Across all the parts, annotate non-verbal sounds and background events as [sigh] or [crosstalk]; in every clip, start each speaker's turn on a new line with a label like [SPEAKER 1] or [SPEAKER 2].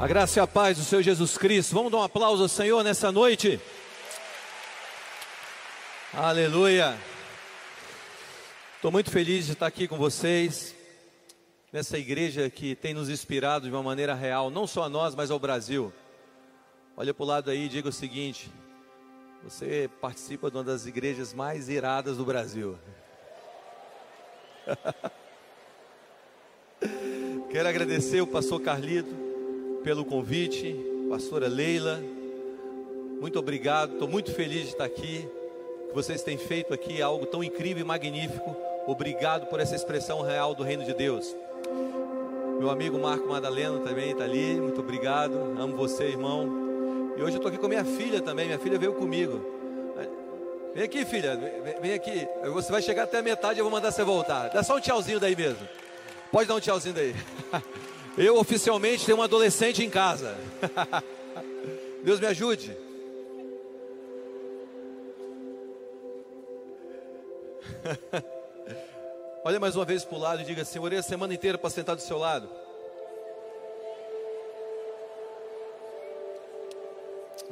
[SPEAKER 1] A graça e a paz do Senhor Jesus Cristo. Vamos dar um aplauso ao Senhor nessa noite. Aleluia. Estou muito feliz de estar aqui com vocês, nessa igreja que tem nos inspirado de uma maneira real, não só a nós, mas ao Brasil. Olha para o lado aí e diga o seguinte: você participa de uma das igrejas mais iradas do Brasil. [laughs] Quero agradecer o pastor Carlito pelo convite, pastora Leila. Muito obrigado, estou muito feliz de estar aqui. Que vocês têm feito aqui algo tão incrível e magnífico. Obrigado por essa expressão real do reino de Deus. Meu amigo Marco Madaleno também está ali. Muito obrigado. Amo você, irmão. E hoje eu estou aqui com minha filha também. Minha filha veio comigo. Vem aqui, filha. Vem aqui. Você vai chegar até a metade. Eu vou mandar você voltar. Dá só um tchauzinho daí mesmo. Pode dar um tchauzinho daí. [laughs] Eu oficialmente tenho um adolescente em casa. [laughs] Deus me ajude. [laughs] Olha mais uma vez para o lado e diga assim: orei a semana inteira para sentar do seu lado.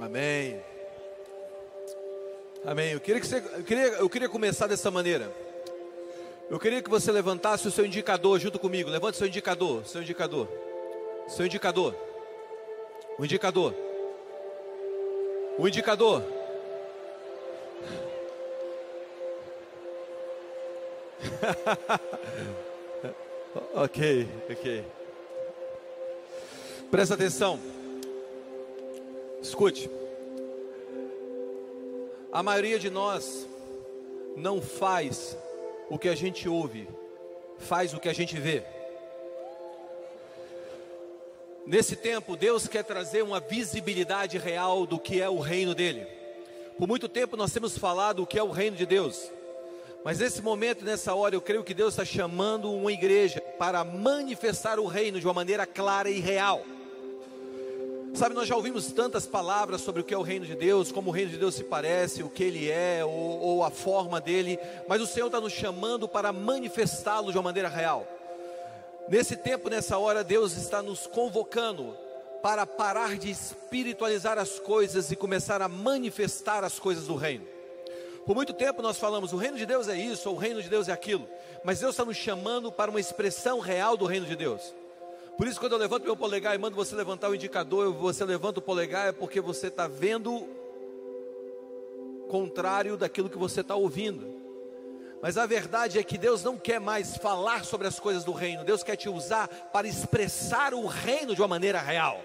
[SPEAKER 1] Amém. Amém. Eu queria, que você, eu, queria, eu queria começar dessa maneira. Eu queria que você levantasse o seu indicador junto comigo. Levante seu indicador, seu indicador. Seu indicador. O indicador. O indicador. [laughs] ok, ok. Presta atenção. Escute. A maioria de nós não faz o que a gente ouve, faz o que a gente vê. Nesse tempo, Deus quer trazer uma visibilidade real do que é o reino dele. Por muito tempo nós temos falado o que é o reino de Deus. Mas nesse momento, nessa hora, eu creio que Deus está chamando uma igreja para manifestar o reino de uma maneira clara e real. Sabe, nós já ouvimos tantas palavras sobre o que é o reino de Deus, como o reino de Deus se parece, o que ele é, ou, ou a forma dele, mas o Senhor está nos chamando para manifestá-lo de uma maneira real. Nesse tempo, nessa hora, Deus está nos convocando para parar de espiritualizar as coisas e começar a manifestar as coisas do reino. Por muito tempo nós falamos, o reino de Deus é isso, ou o reino de Deus é aquilo, mas Deus está nos chamando para uma expressão real do reino de Deus. Por isso, quando eu levanto meu polegar e mando você levantar o indicador, você levanta o polegar, é porque você está vendo contrário daquilo que você está ouvindo. Mas a verdade é que Deus não quer mais falar sobre as coisas do reino, Deus quer te usar para expressar o reino de uma maneira real.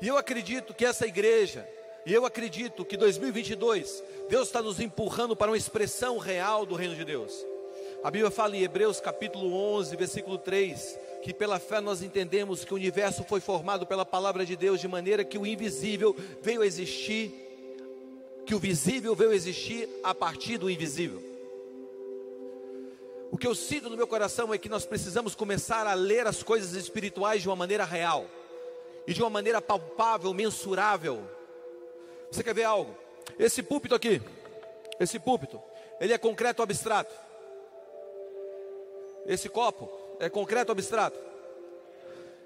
[SPEAKER 1] E eu acredito que essa igreja, e eu acredito que 2022, Deus está nos empurrando para uma expressão real do reino de Deus. A Bíblia fala em Hebreus capítulo 11, versículo 3, que pela fé nós entendemos que o universo foi formado pela palavra de Deus, de maneira que o invisível veio a existir, que o visível veio a existir a partir do invisível. O que eu sinto no meu coração é que nós precisamos começar a ler as coisas espirituais de uma maneira real e de uma maneira palpável, mensurável. Você quer ver algo? Esse púlpito aqui, esse púlpito, ele é concreto ou abstrato? Esse copo, é concreto ou abstrato?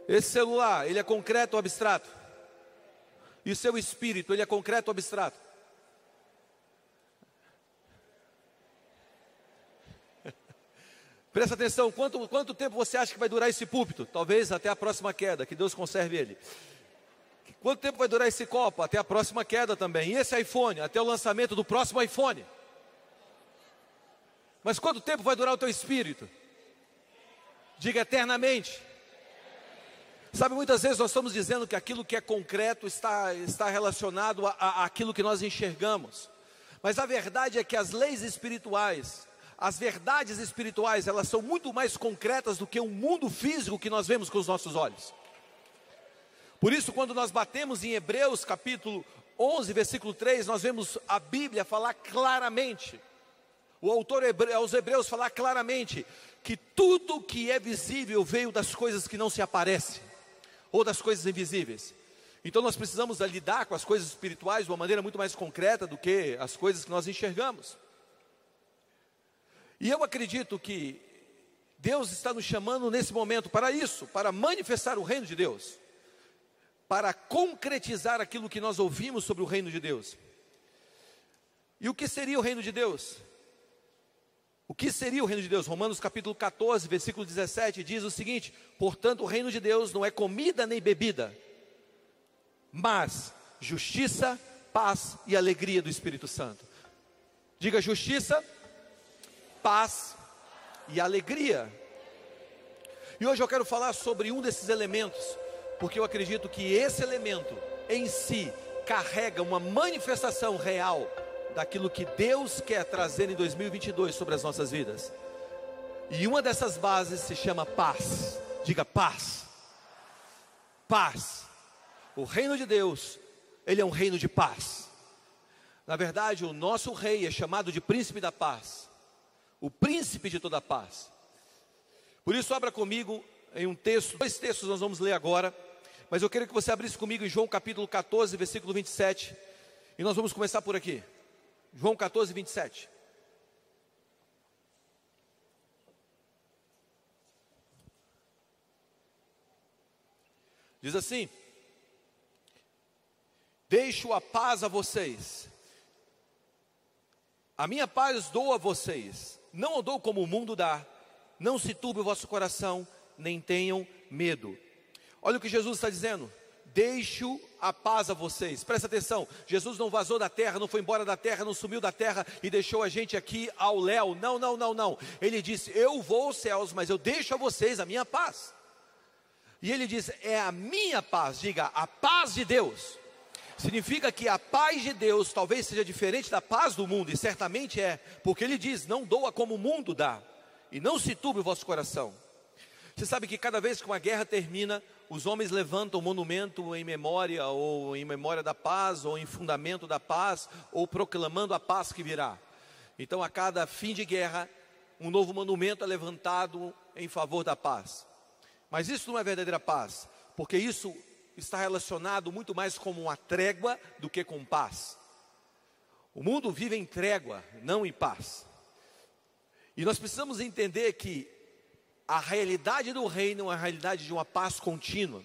[SPEAKER 1] Esse celular, ele é concreto ou abstrato? E o seu espírito, ele é concreto ou abstrato? [laughs] Presta atenção, quanto, quanto tempo você acha que vai durar esse púlpito? Talvez até a próxima queda, que Deus conserve ele. Quanto tempo vai durar esse copo? Até a próxima queda também. E esse iPhone? Até o lançamento do próximo iPhone. Mas quanto tempo vai durar o teu espírito? Diga eternamente. Sabe, muitas vezes nós estamos dizendo que aquilo que é concreto está, está relacionado aquilo que nós enxergamos. Mas a verdade é que as leis espirituais, as verdades espirituais, elas são muito mais concretas do que o mundo físico que nós vemos com os nossos olhos. Por isso, quando nós batemos em Hebreus capítulo 11, versículo 3, nós vemos a Bíblia falar claramente, o autor aos Hebreus falar claramente que tudo que é visível veio das coisas que não se aparecem, ou das coisas invisíveis. Então nós precisamos lidar com as coisas espirituais de uma maneira muito mais concreta do que as coisas que nós enxergamos. E eu acredito que Deus está nos chamando nesse momento para isso, para manifestar o reino de Deus, para concretizar aquilo que nós ouvimos sobre o reino de Deus. E o que seria o reino de Deus? O que seria o reino de Deus? Romanos capítulo 14, versículo 17 diz o seguinte: Portanto, o reino de Deus não é comida nem bebida, mas justiça, paz e alegria do Espírito Santo. Diga justiça, paz e alegria. E hoje eu quero falar sobre um desses elementos, porque eu acredito que esse elemento em si carrega uma manifestação real daquilo que Deus quer trazer em 2022 sobre as nossas vidas. E uma dessas bases se chama paz. Diga paz. Paz. O reino de Deus, ele é um reino de paz. Na verdade, o nosso rei é chamado de príncipe da paz. O príncipe de toda a paz. Por isso, abra comigo em um texto, dois textos nós vamos ler agora, mas eu quero que você abrisse comigo em João capítulo 14, versículo 27, e nós vamos começar por aqui. João 14, 27. Diz assim: Deixo a paz a vocês, a minha paz dou a vocês, não a dou como o mundo dá, não se turbe o vosso coração, nem tenham medo. Olha o que Jesus está dizendo: Deixo a paz a vocês. Presta atenção: Jesus não vazou da terra, não foi embora da terra, não sumiu da terra e deixou a gente aqui ao léu. Não, não, não, não. Ele disse: Eu vou aos céus, mas eu deixo a vocês a minha paz. E ele diz: É a minha paz. Diga, a paz de Deus. Significa que a paz de Deus talvez seja diferente da paz do mundo, e certamente é, porque ele diz: Não doa como o mundo dá, e não se turbe o vosso coração. Você sabe que cada vez que uma guerra termina, os homens levantam um monumento em memória, ou em memória da paz, ou em fundamento da paz, ou proclamando a paz que virá. Então, a cada fim de guerra, um novo monumento é levantado em favor da paz. Mas isso não é verdadeira paz, porque isso está relacionado muito mais com uma trégua do que com paz. O mundo vive em trégua, não em paz. E nós precisamos entender que a realidade do reino é a realidade de uma paz contínua.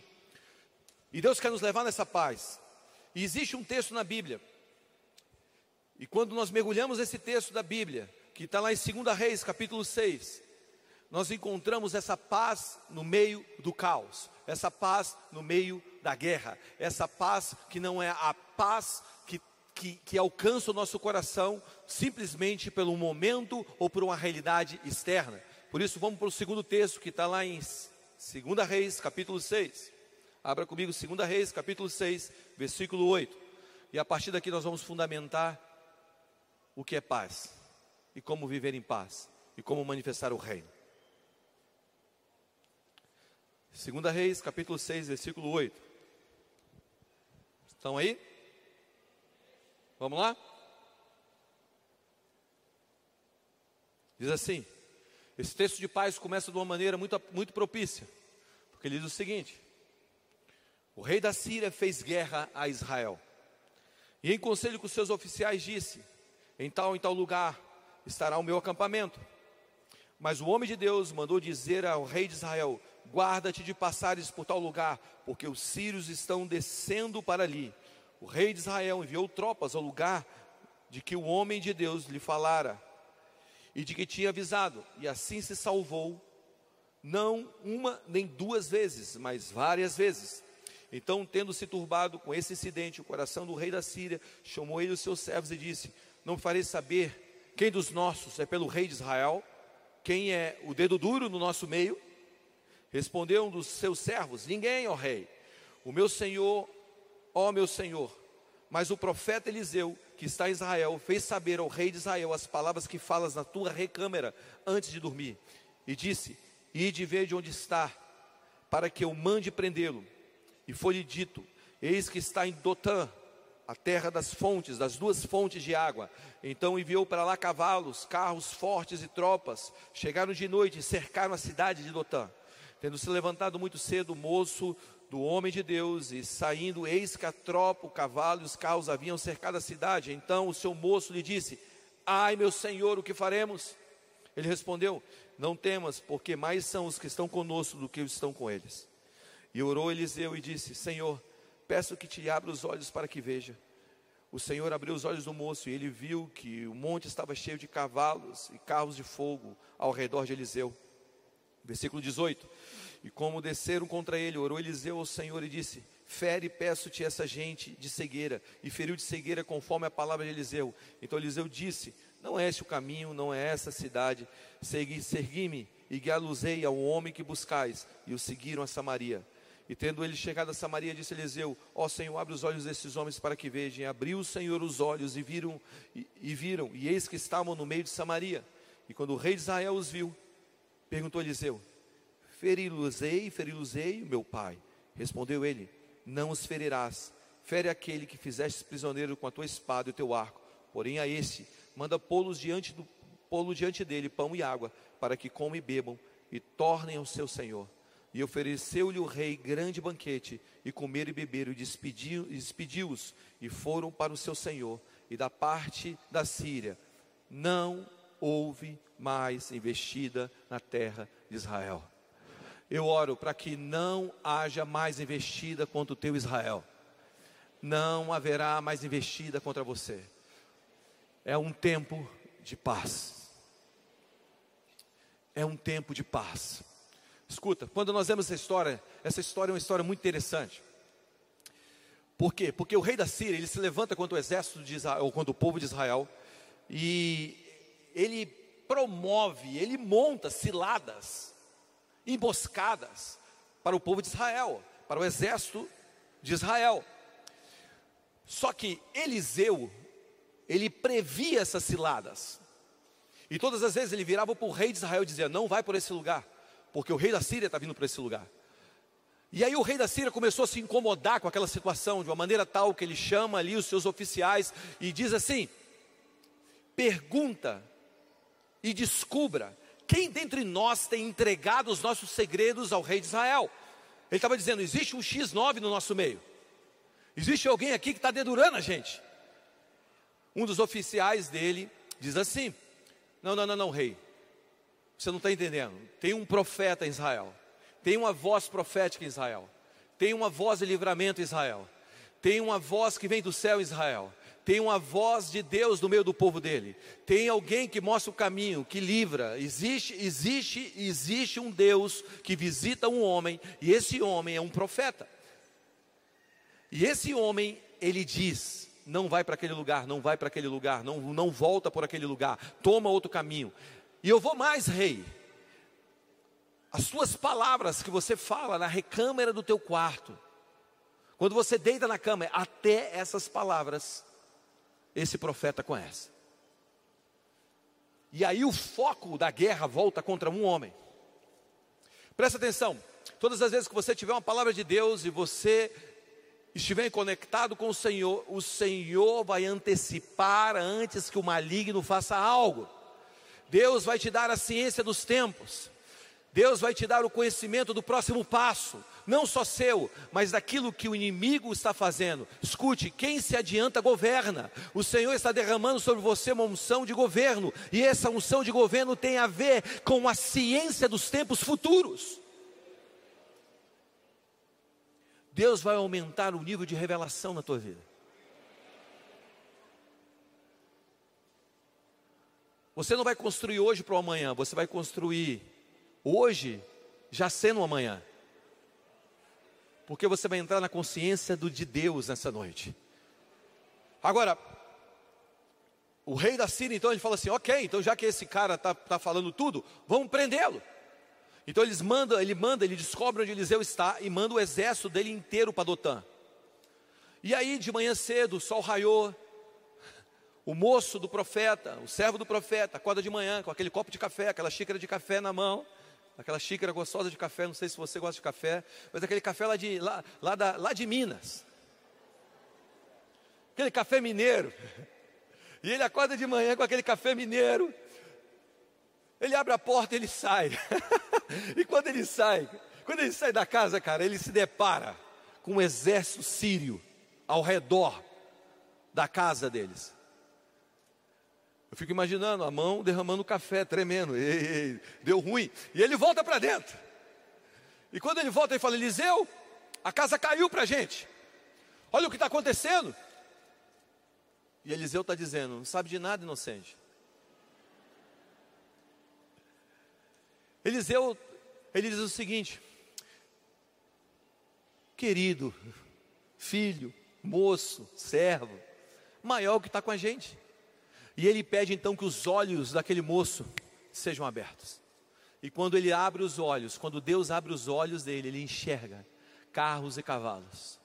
[SPEAKER 1] E Deus quer nos levar nessa paz. E existe um texto na Bíblia. E quando nós mergulhamos nesse texto da Bíblia, que está lá em 2 Reis, capítulo 6, nós encontramos essa paz no meio do caos, essa paz no meio da guerra, essa paz que não é a paz que, que, que alcança o nosso coração simplesmente pelo momento ou por uma realidade externa, por isso, vamos para o segundo texto que está lá em 2 Reis, capítulo 6. Abra comigo 2 Reis, capítulo 6, versículo 8. E a partir daqui nós vamos fundamentar o que é paz e como viver em paz e como manifestar o reino. 2 Reis, capítulo 6, versículo 8. Estão aí? Vamos lá? Diz assim: esse texto de paz começa de uma maneira muito, muito propícia, porque ele diz o seguinte: O rei da Síria fez guerra a Israel, e em conselho com seus oficiais disse: Em tal em tal lugar estará o meu acampamento. Mas o homem de Deus mandou dizer ao rei de Israel: Guarda-te de passares por tal lugar, porque os sírios estão descendo para ali. O rei de Israel enviou tropas ao lugar de que o homem de Deus lhe falara e de que tinha avisado, e assim se salvou, não uma nem duas vezes, mas várias vezes. Então, tendo se turbado com esse incidente, o coração do rei da Síria chamou ele os seus servos e disse: Não farei saber quem dos nossos é pelo rei de Israel, quem é o dedo duro no nosso meio? Respondeu um dos seus servos: Ninguém, ó rei. O meu senhor, ó meu senhor. Mas o profeta Eliseu que está em Israel, fez saber ao rei de Israel as palavras que falas na tua recâmara antes de dormir. E disse: Ide ver de onde está, para que eu mande prendê-lo. E foi-lhe dito: Eis que está em Dotã, a terra das fontes, das duas fontes de água. Então enviou para lá cavalos, carros fortes e tropas. Chegaram de noite e cercaram a cidade de Dotã. Tendo se levantado muito cedo, o moço do homem de Deus, e saindo, eis que a tropa, o cavalo e os carros haviam cercado a cidade. Então o seu moço lhe disse: Ai, meu senhor, o que faremos? Ele respondeu: Não temas, porque mais são os que estão conosco do que os que estão com eles. E orou Eliseu e disse: Senhor, peço que te abra os olhos para que veja. O Senhor abriu os olhos do moço e ele viu que o monte estava cheio de cavalos e carros de fogo ao redor de Eliseu. Versículo 18: E como desceram contra ele, orou Eliseu ao Senhor e disse: Fere, peço-te essa gente de cegueira. E feriu de cegueira conforme a palavra de Eliseu. Então Eliseu disse: Não é este o caminho, não é essa a cidade. Segui, segui-me e guiá-los-ei ao homem que buscais. E o seguiram a Samaria. E tendo ele chegado a Samaria, disse Eliseu: Ó oh, Senhor, abre os olhos desses homens para que vejam. E abriu o Senhor os olhos e viram, e, e viram, e eis que estavam no meio de Samaria. E quando o rei de Israel os viu, perguntou Eliseu: Feri-los-ei, feri-los-ei, meu pai. Respondeu ele: Não os ferirás. Fere aquele que fizeste prisioneiro com a tua espada e o teu arco. Porém a esse manda pô-los diante do pô diante dele pão e água, para que comam e bebam e tornem ao seu senhor. E ofereceu-lhe o rei grande banquete, e comeram e beberam, e despediu-os, despediu e foram para o seu senhor. E da parte da Síria não houve mais investida na terra de Israel. Eu oro para que não haja mais investida contra o teu Israel. Não haverá mais investida contra você. É um tempo de paz. É um tempo de paz. Escuta, quando nós vemos essa história, essa história é uma história muito interessante. Por quê? Porque o rei da Síria, ele se levanta contra o exército de Israel, ou contra o povo de Israel, e ele promove, ele monta ciladas, emboscadas para o povo de Israel, para o exército de Israel. Só que Eliseu, ele previa essas ciladas. E todas as vezes ele virava para o rei de Israel e dizia: Não vai por esse lugar porque o rei da Síria está vindo para esse lugar. E aí o rei da Síria começou a se incomodar com aquela situação, de uma maneira tal que ele chama ali os seus oficiais e diz assim: pergunta e descubra quem dentre nós tem entregado os nossos segredos ao rei de Israel. Ele estava dizendo: existe um X9 no nosso meio, existe alguém aqui que está dedurando a gente. Um dos oficiais dele diz assim: não, não, não, não, rei, você não está entendendo. Tem um profeta em Israel. Tem uma voz profética em Israel. Tem uma voz de livramento em Israel. Tem uma voz que vem do céu em Israel. Tem uma voz de Deus no meio do povo dele. Tem alguém que mostra o caminho, que livra. Existe, existe, existe um Deus que visita um homem e esse homem é um profeta. E esse homem, ele diz: não vai para aquele lugar, não vai para aquele lugar, não, não volta por aquele lugar, toma outro caminho. E eu vou mais, rei. As suas palavras que você fala na recâmara do teu quarto, quando você deita na cama, até essas palavras, esse profeta conhece. E aí o foco da guerra volta contra um homem. Presta atenção, todas as vezes que você tiver uma palavra de Deus e você estiver conectado com o Senhor, o Senhor vai antecipar antes que o maligno faça algo. Deus vai te dar a ciência dos tempos. Deus vai te dar o conhecimento do próximo passo, não só seu, mas daquilo que o inimigo está fazendo. Escute, quem se adianta governa. O Senhor está derramando sobre você uma unção de governo, e essa unção de governo tem a ver com a ciência dos tempos futuros. Deus vai aumentar o nível de revelação na tua vida. Você não vai construir hoje para o amanhã, você vai construir hoje, já sendo o amanhã. Porque você vai entrar na consciência do de Deus nessa noite. Agora, o rei da Síria, então, ele fala assim: ok, então já que esse cara está tá falando tudo, vamos prendê-lo. Então eles mandam, ele manda, ele descobre onde Eliseu está e manda o exército dele inteiro para Dotã. E aí, de manhã cedo, o sol raiou, o moço do profeta, o servo do profeta, acorda de manhã com aquele copo de café, aquela xícara de café na mão, aquela xícara gostosa de café, não sei se você gosta de café, mas aquele café lá de, lá, lá, da, lá de Minas. Aquele café mineiro. E ele acorda de manhã com aquele café mineiro. Ele abre a porta e ele sai. [laughs] e quando ele sai, quando ele sai da casa, cara, ele se depara com um exército sírio ao redor da casa deles. Eu fico imaginando a mão derramando café, tremendo. Ei, ei, deu ruim. E ele volta para dentro. E quando ele volta, ele fala: Eliseu, a casa caiu para a gente. Olha o que está acontecendo. E Eliseu está dizendo: Não sabe de nada, inocente. Eliseu, ele diz o seguinte: Querido, filho, moço, servo, maior que está com a gente. E ele pede então que os olhos daquele moço sejam abertos. E quando ele abre os olhos, quando Deus abre os olhos dele, ele enxerga carros e cavalos.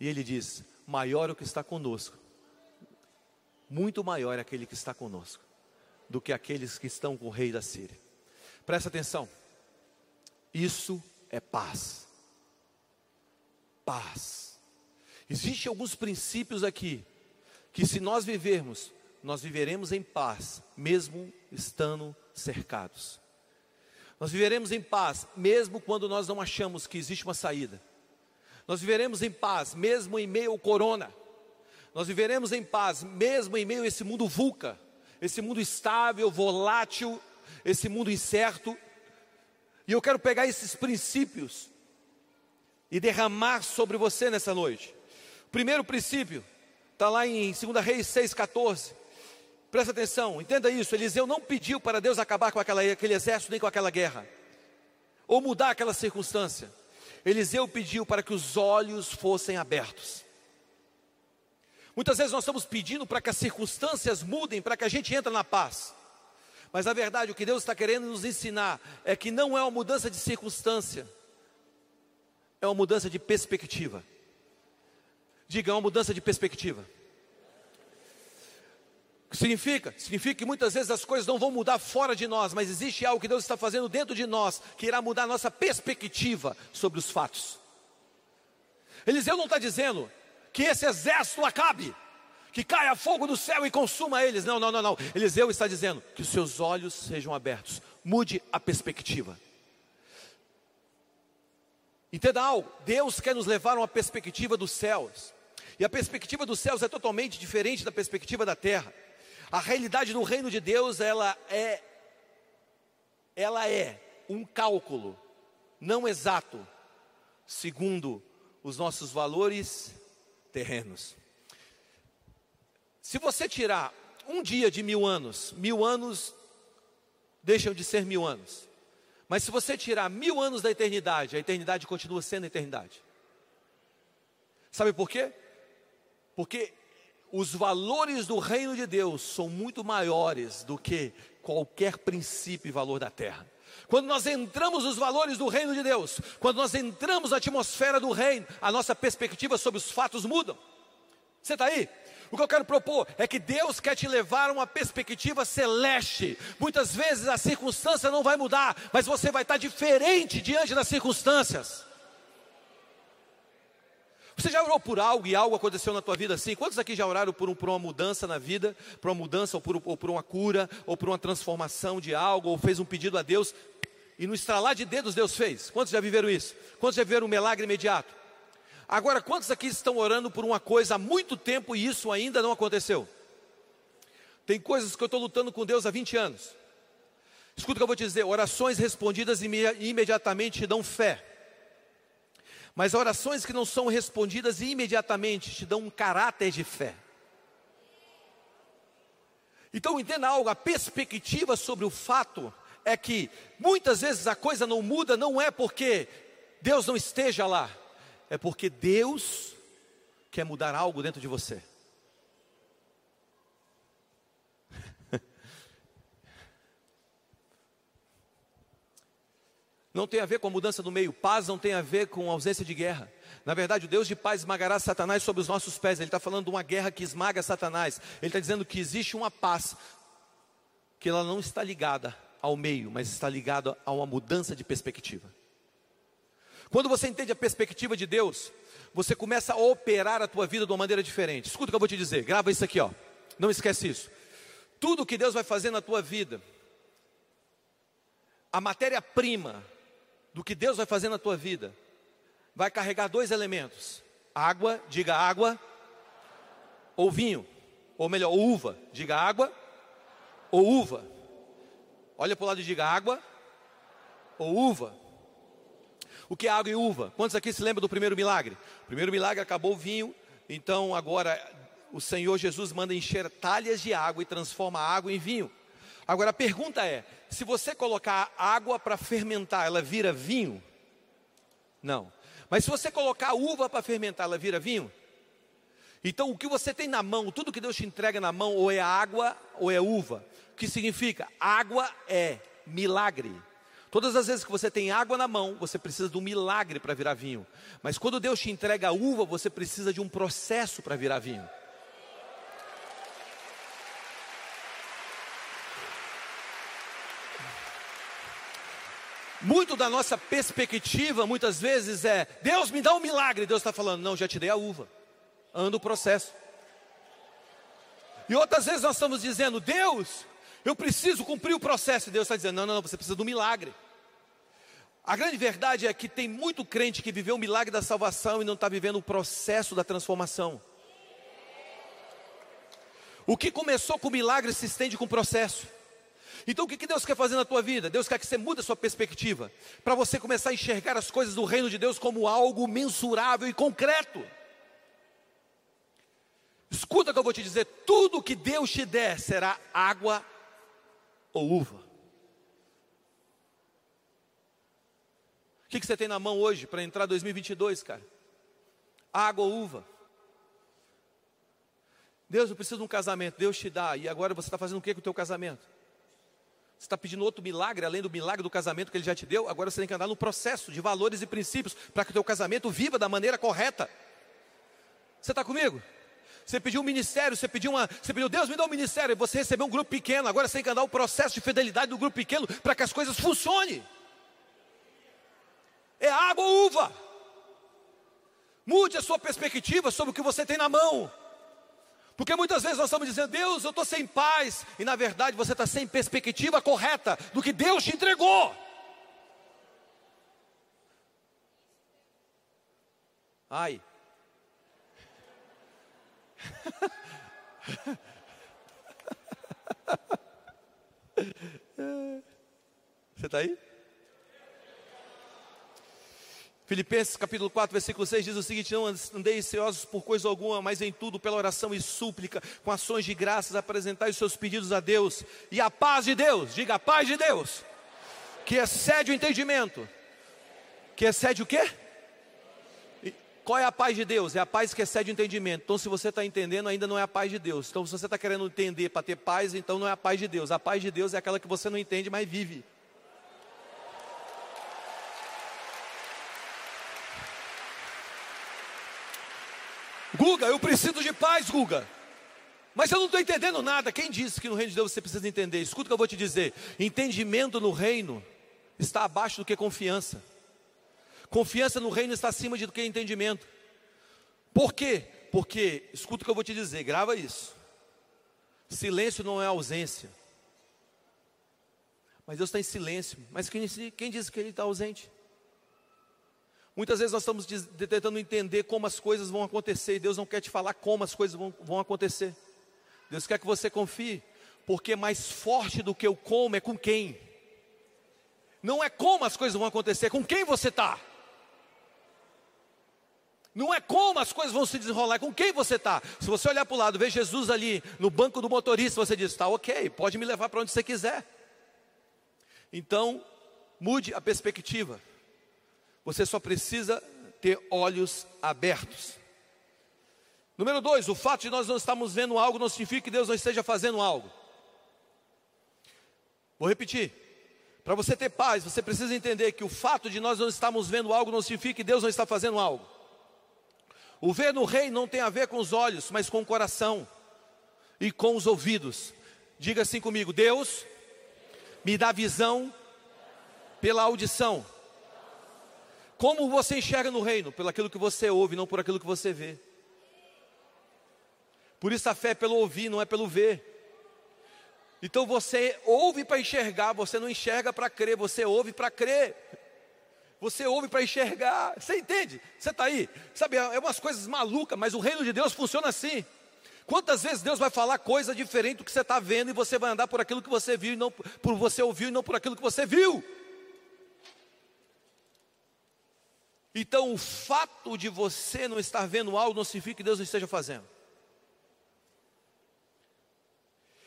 [SPEAKER 1] E ele diz: Maior é o que está conosco, muito maior é aquele que está conosco, do que aqueles que estão com o rei da Síria. Presta atenção, isso é paz. Paz. Existem alguns princípios aqui, que se nós vivermos, nós viveremos em paz, mesmo estando cercados. Nós viveremos em paz, mesmo quando nós não achamos que existe uma saída. Nós viveremos em paz, mesmo em meio ao corona. Nós viveremos em paz, mesmo em meio a esse mundo vulca, esse mundo estável, volátil, esse mundo incerto. E eu quero pegar esses princípios e derramar sobre você nessa noite. Primeiro princípio está lá em 2 Reis 6,14. Presta atenção, entenda isso. Eliseu não pediu para Deus acabar com aquela, aquele exército nem com aquela guerra, ou mudar aquela circunstância. Eliseu pediu para que os olhos fossem abertos. Muitas vezes nós estamos pedindo para que as circunstâncias mudem, para que a gente entre na paz. Mas na verdade o que Deus está querendo nos ensinar é que não é uma mudança de circunstância, é uma mudança de perspectiva. Diga, é uma mudança de perspectiva. Significa? Significa que muitas vezes as coisas não vão mudar fora de nós, mas existe algo que Deus está fazendo dentro de nós que irá mudar a nossa perspectiva sobre os fatos. Eliseu não está dizendo que esse exército acabe, que caia fogo do céu e consuma eles. Não, não, não, não. Eliseu está dizendo que os seus olhos sejam abertos, mude a perspectiva. Entenda algo, Deus quer nos levar a uma perspectiva dos céus, e a perspectiva dos céus é totalmente diferente da perspectiva da terra. A realidade do reino de Deus, ela é ela é um cálculo não exato segundo os nossos valores terrenos. Se você tirar um dia de mil anos, mil anos deixam de ser mil anos. Mas se você tirar mil anos da eternidade, a eternidade continua sendo eternidade. Sabe por quê? Porque os valores do reino de Deus são muito maiores do que qualquer princípio e valor da terra. Quando nós entramos nos valores do reino de Deus, quando nós entramos na atmosfera do reino, a nossa perspectiva sobre os fatos mudam. Você está aí? O que eu quero propor é que Deus quer te levar a uma perspectiva celeste. Muitas vezes a circunstância não vai mudar, mas você vai estar diferente diante das circunstâncias. Você já orou por algo e algo aconteceu na tua vida assim? Quantos aqui já oraram por, um, por uma mudança na vida, por uma mudança ou por, ou por uma cura, ou por uma transformação de algo, ou fez um pedido a Deus e no estralar de dedos Deus fez? Quantos já viveram isso? Quantos já viveram um milagre imediato? Agora, quantos aqui estão orando por uma coisa há muito tempo e isso ainda não aconteceu? Tem coisas que eu estou lutando com Deus há 20 anos. Escuta o que eu vou te dizer: orações respondidas imediatamente te dão fé. Mas orações que não são respondidas imediatamente te dão um caráter de fé. Então entenda algo, a perspectiva sobre o fato é que muitas vezes a coisa não muda, não é porque Deus não esteja lá, é porque Deus quer mudar algo dentro de você. Não tem a ver com a mudança do meio. Paz não tem a ver com ausência de guerra. Na verdade, o Deus de paz esmagará Satanás sobre os nossos pés. Ele está falando de uma guerra que esmaga Satanás. Ele está dizendo que existe uma paz, que ela não está ligada ao meio, mas está ligada a uma mudança de perspectiva. Quando você entende a perspectiva de Deus, você começa a operar a tua vida de uma maneira diferente. Escuta o que eu vou te dizer, grava isso aqui, ó. Não esquece isso. Tudo que Deus vai fazer na tua vida, a matéria-prima do que Deus vai fazer na tua vida vai carregar dois elementos: água, diga água, ou vinho, ou melhor, uva, diga água, ou uva? Olha para o lado e diga água ou uva. O que é água e uva? Quantos aqui se lembram do primeiro milagre? O primeiro milagre acabou o vinho, então agora o Senhor Jesus manda encher talhas de água e transforma a água em vinho. Agora a pergunta é: se você colocar água para fermentar, ela vira vinho? Não. Mas se você colocar uva para fermentar, ela vira vinho? Então o que você tem na mão, tudo que Deus te entrega na mão, ou é água ou é uva. O que significa? Água é milagre. Todas as vezes que você tem água na mão, você precisa de um milagre para virar vinho. Mas quando Deus te entrega a uva, você precisa de um processo para virar vinho. Muito da nossa perspectiva, muitas vezes, é: Deus me dá um milagre. Deus está falando, não, já te dei a uva. Anda o processo. E outras vezes nós estamos dizendo, Deus, eu preciso cumprir o processo. E Deus está dizendo, não, não, não, você precisa do milagre. A grande verdade é que tem muito crente que viveu o milagre da salvação e não está vivendo o processo da transformação. O que começou com milagre se estende com o processo. Então o que Deus quer fazer na tua vida? Deus quer que você mude a sua perspectiva, para você começar a enxergar as coisas do reino de Deus como algo mensurável e concreto. Escuta o que eu vou te dizer: tudo que Deus te der será água ou uva. O que, que você tem na mão hoje para entrar 2022, cara? Água ou uva? Deus, eu preciso de um casamento. Deus te dá. E agora você está fazendo o que com o teu casamento? Você está pedindo outro milagre, além do milagre do casamento que Ele já te deu? Agora você tem que andar no processo de valores e princípios para que o teu casamento viva da maneira correta. Você está comigo? Você pediu um ministério, você pediu uma, você pediu, Deus me dá um ministério, você recebeu um grupo pequeno, agora você tem que andar o processo de fidelidade do grupo pequeno para que as coisas funcionem. É água ou uva. Mude a sua perspectiva sobre o que você tem na mão. Porque muitas vezes nós estamos dizendo, Deus, eu estou sem paz, e na verdade você está sem perspectiva correta do que Deus te entregou. Ai, [laughs] Você está aí? Filipenses capítulo 4, versículo 6 diz o seguinte: Não andeis ansiosos por coisa alguma, mas em tudo, pela oração e súplica, com ações de graças, apresentai os seus pedidos a Deus, e a paz de Deus, diga a paz de Deus, que excede o entendimento, que excede o quê? Qual é a paz de Deus? É a paz que excede o entendimento. Então, se você está entendendo, ainda não é a paz de Deus. Então, se você está querendo entender para ter paz, então não é a paz de Deus. A paz de Deus é aquela que você não entende, mas vive. Guga, eu preciso de paz, Guga. Mas eu não estou entendendo nada. Quem disse que no reino de Deus você precisa entender? Escuta o que eu vou te dizer. Entendimento no reino está abaixo do que confiança. Confiança no reino está acima do que entendimento. Por quê? Porque, escuta o que eu vou te dizer, grava isso. Silêncio não é ausência. Mas Deus está em silêncio. Mas quem, quem disse que Ele está ausente? Muitas vezes nós estamos tentando entender como as coisas vão acontecer, e Deus não quer te falar como as coisas vão, vão acontecer. Deus quer que você confie, porque mais forte do que o como é com quem. Não é como as coisas vão acontecer, é com quem você está. Não é como as coisas vão se desenrolar, é com quem você está. Se você olhar para o lado, ver Jesus ali no banco do motorista, você diz: está ok, pode me levar para onde você quiser. Então, mude a perspectiva. Você só precisa ter olhos abertos. Número dois, o fato de nós não estarmos vendo algo não significa que Deus não esteja fazendo algo. Vou repetir. Para você ter paz, você precisa entender que o fato de nós não estarmos vendo algo não significa que Deus não está fazendo algo. O ver no rei não tem a ver com os olhos, mas com o coração e com os ouvidos. Diga assim comigo: Deus me dá visão pela audição. Como você enxerga no reino? Pelo aquilo que você ouve, não por aquilo que você vê. Por isso a fé é pelo ouvir, não é pelo ver. Então você ouve para enxergar, você não enxerga para crer, você ouve para crer. Você ouve para enxergar. Você entende? Você está aí? Sabe, é umas coisas malucas, mas o reino de Deus funciona assim. Quantas vezes Deus vai falar coisa diferente do que você está vendo e você vai andar por aquilo que você viu e não por você ouviu e não por aquilo que você viu? Então, o fato de você não estar vendo algo não significa que Deus não esteja fazendo.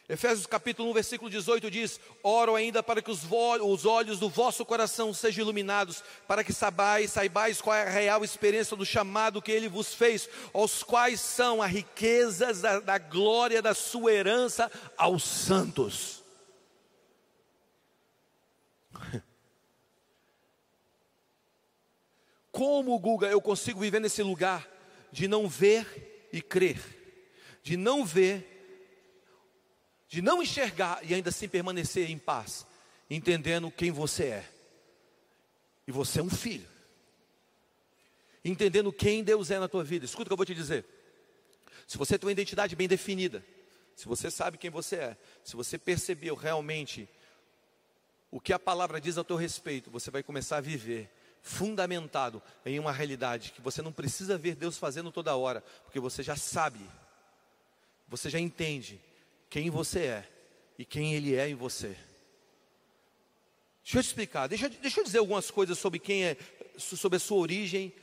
[SPEAKER 1] Efésios capítulo 1, versículo 18 diz: Oro ainda para que os, os, olhos do vosso coração sejam iluminados, para que saibais, saibais qual é a real experiência do chamado que ele vos fez, aos quais são as riquezas da, da glória da sua herança aos santos. Como, Guga, eu consigo viver nesse lugar de não ver e crer, de não ver de não enxergar e ainda assim permanecer em paz, entendendo quem você é. E você é um filho. Entendendo quem Deus é na tua vida. Escuta o que eu vou te dizer. Se você tem uma identidade bem definida, se você sabe quem você é, se você percebeu realmente o que a palavra diz a teu respeito, você vai começar a viver fundamentado em uma realidade que você não precisa ver Deus fazendo toda hora, porque você já sabe, você já entende quem você é e quem Ele é em você. Deixa eu te explicar, deixa, deixa eu dizer algumas coisas sobre quem é, sobre a sua origem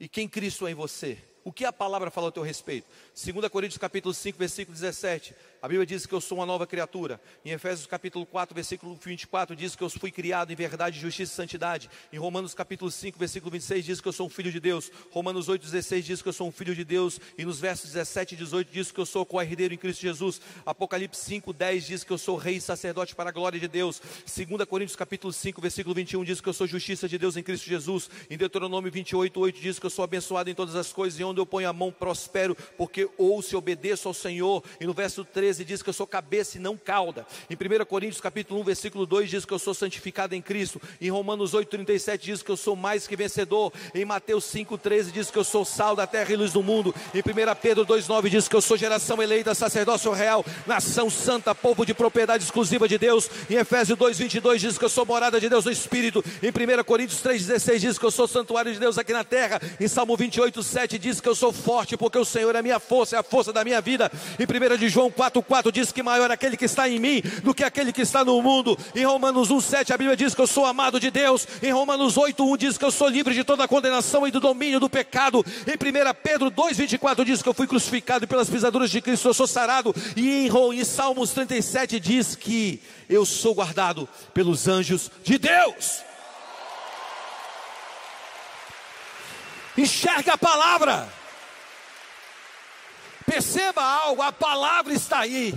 [SPEAKER 1] e quem Cristo é em você. O que a palavra fala a teu respeito? 2 Coríntios capítulo 5, versículo 17. A Bíblia diz que eu sou uma nova criatura. Em Efésios capítulo 4, versículo 24, diz que eu fui criado em verdade, justiça e santidade. Em Romanos capítulo 5, versículo 26, diz que eu sou um filho de Deus. Romanos 8, 16 diz que eu sou um filho de Deus. E nos versos 17 e 18 diz que eu sou co-herdeiro em Cristo Jesus. Apocalipse 5, 10 diz que eu sou rei e sacerdote para a glória de Deus. 2 Coríntios capítulo 5, versículo 21 diz que eu sou justiça de Deus em Cristo Jesus. Em Deuteronômio 28, 8 diz que eu sou abençoado em todas as coisas e onde eu ponho a mão prospero, porque ouço e obedeço ao Senhor. E no verso 13 diz que eu sou cabeça cabeça e não cauda. Em 1 Coríntios capítulo 1, versículo 2 diz que eu sou santificado em Cristo. Em Romanos 8, 37 diz que eu sou mais que vencedor. Em Mateus 5, 13 diz que eu sou sal da terra e luz do mundo. Em 1 Pedro 2, 9 diz que eu sou geração eleita, sacerdócio real, nação santa, povo de propriedade exclusiva de Deus. Em Efésios 2, 22 diz que eu sou morada de Deus no Espírito. Em 1 Coríntios 3, 16 diz que eu sou santuário de Deus aqui na terra. Em Salmo 28, 7 diz que eu sou forte porque o Senhor é a minha força, é a força da minha vida. Em 1 de João 4, 4 diz que maior maior aquele que está em mim do que aquele que está no mundo. Em Romanos 1,7 a Bíblia diz que eu sou amado de Deus. Em Romanos 8,1 diz que eu sou livre de toda a condenação e do domínio do pecado. Em 1 Pedro 2,24 diz que eu fui crucificado pelas pisaduras de Cristo, eu sou sarado. E em, em Salmos 37 diz que eu sou guardado pelos anjos de Deus. Enxerga a palavra. Perceba algo, a palavra está aí.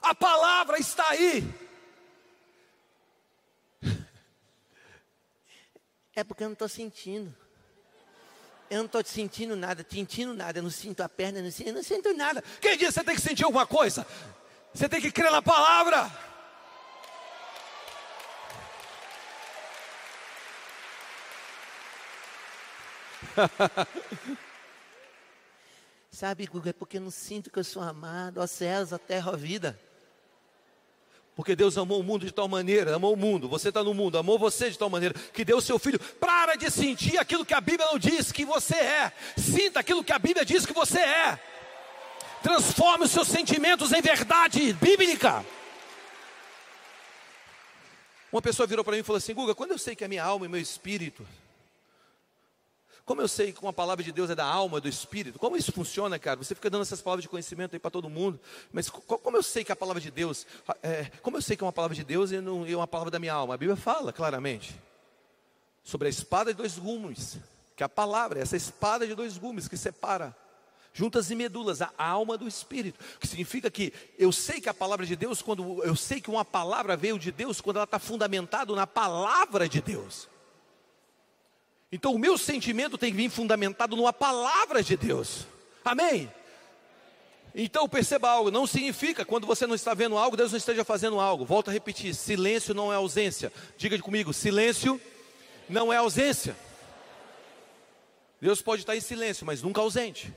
[SPEAKER 1] A palavra está aí.
[SPEAKER 2] É porque eu não estou sentindo. Eu não estou sentindo nada, sentindo nada, eu não sinto a perna, eu não sinto, eu não sinto nada.
[SPEAKER 1] Quem diz você tem que sentir alguma coisa? Você tem que crer na palavra. [laughs]
[SPEAKER 2] Sabe, Guga, é porque eu não sinto que eu sou amado, ó céus, ó terra, ó vida.
[SPEAKER 1] Porque Deus amou o mundo de tal maneira, amou o mundo, você está no mundo, amou você de tal maneira, que deu o seu filho. Para de sentir aquilo que a Bíblia não diz que você é. Sinta aquilo que a Bíblia diz que você é. Transforme os seus sentimentos em verdade bíblica. Uma pessoa virou para mim e falou assim: Guga, quando eu sei que a minha alma e meu espírito como eu sei que uma palavra de Deus é da alma, do espírito? Como isso funciona, cara? Você fica dando essas palavras de conhecimento aí para todo mundo. Mas como eu sei que a palavra de Deus, é, como eu sei que é uma palavra de Deus e não é uma palavra da minha alma? A Bíblia fala claramente sobre a espada de dois gumes, que é a palavra, essa espada de dois gumes que separa juntas e medulas, a alma do espírito. O que significa que eu sei que a palavra de Deus, quando eu sei que uma palavra veio de Deus, quando ela está fundamentada na palavra de Deus. Então o meu sentimento tem que vir fundamentado numa palavra de Deus. Amém? Então perceba algo, não significa quando você não está vendo algo, Deus não esteja fazendo algo. Volto a repetir, silêncio não é ausência. Diga comigo, silêncio não é ausência. Deus pode estar em silêncio, mas nunca ausente.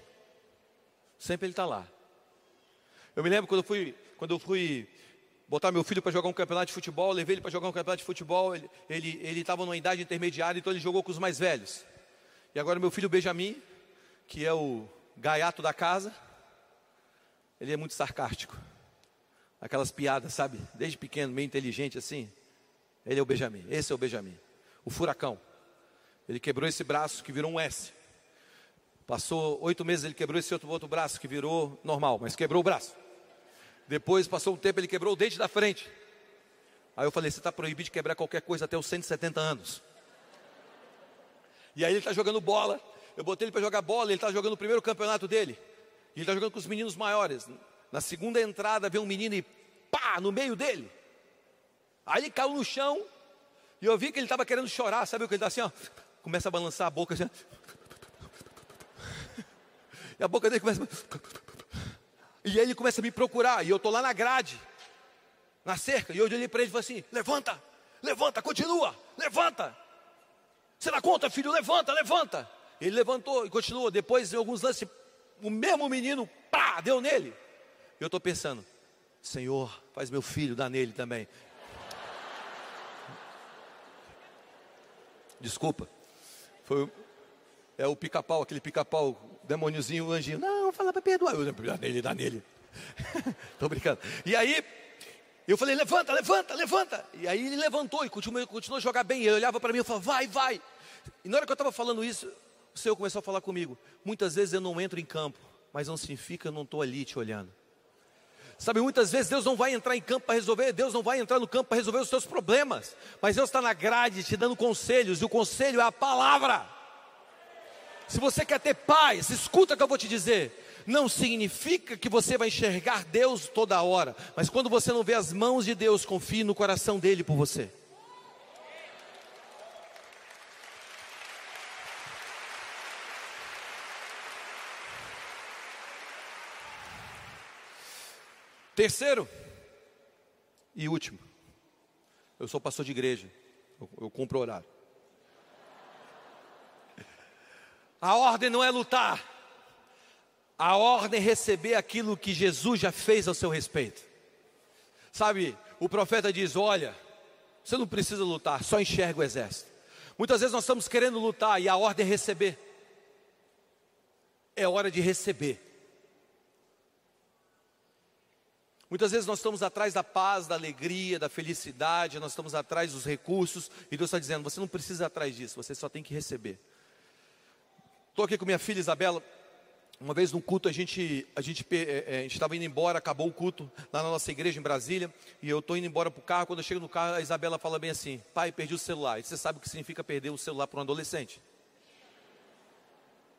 [SPEAKER 1] Sempre Ele está lá. Eu me lembro quando eu fui, quando eu fui botar meu filho para jogar um campeonato de futebol, levei ele para jogar um campeonato de futebol, ele ele ele estava numa idade intermediária, então ele jogou com os mais velhos. E agora meu filho Benjamin, que é o gaiato da casa, ele é muito sarcástico. Aquelas piadas, sabe? Desde pequeno, meio inteligente assim. Ele é o Benjamin. Esse é o Benjamin. O furacão. Ele quebrou esse braço que virou um S. Passou oito meses, ele quebrou esse outro, outro braço que virou normal, mas quebrou o braço. Depois, passou um tempo, ele quebrou o dente da frente. Aí eu falei: Você está proibido de quebrar qualquer coisa até os 170 anos. E aí ele está jogando bola. Eu botei ele para jogar bola, ele está jogando o primeiro campeonato dele. E ele está jogando com os meninos maiores. Na segunda entrada, vem um menino e pá, no meio dele. Aí ele caiu no chão. E eu vi que ele estava querendo chorar. Sabe o que ele está assim, ó? Começa a balançar a boca assim. [laughs] E a boca dele começa. E ele começa a me procurar. E eu estou lá na grade, na cerca. E eu olhei para ele e falei assim: levanta, levanta, continua, levanta. Você dá conta, filho? Levanta, levanta. Ele levantou e continuou. Depois, em alguns lances, o mesmo menino, pá, deu nele. Eu estou pensando, Senhor, faz meu filho dar nele também. Desculpa. Foi, é o pica-pau, aquele pica-pau, demôniozinho, o anjinho. Não, fala para perdoar. Eu dá nele, dá nele. [laughs] Estou brincando. E aí, eu falei, levanta, levanta, levanta. E aí ele levantou e continuou, continuou a jogar bem. Ele olhava para mim e falava, vai, vai. E na hora que eu estava falando isso, o Senhor começou a falar comigo. Muitas vezes eu não entro em campo, mas não significa eu não estou ali te olhando. Sabe, muitas vezes Deus não vai entrar em campo para resolver, Deus não vai entrar no campo para resolver os seus problemas, mas Deus está na grade te dando conselhos, e o conselho é a palavra. Se você quer ter paz, escuta o que eu vou te dizer. Não significa que você vai enxergar Deus toda hora, mas quando você não vê as mãos de Deus, confie no coração dele por você. Terceiro e último, eu sou pastor de igreja, eu, eu cumpro horário. A ordem não é lutar, a ordem é receber aquilo que Jesus já fez ao seu respeito. Sabe, o profeta diz: Olha, você não precisa lutar, só enxerga o exército. Muitas vezes nós estamos querendo lutar e a ordem é receber. É hora de receber. Muitas vezes nós estamos atrás da paz, da alegria, da felicidade, nós estamos atrás dos recursos, e Deus está dizendo: você não precisa atrás disso, você só tem que receber. Estou aqui com minha filha Isabela. Uma vez no culto a gente a gente é, é, estava indo embora, acabou o culto lá na nossa igreja em Brasília e eu estou indo embora para o carro. Quando eu chego no carro, a Isabela fala bem assim: Pai, perdi o celular. E você sabe o que significa perder o celular para um adolescente?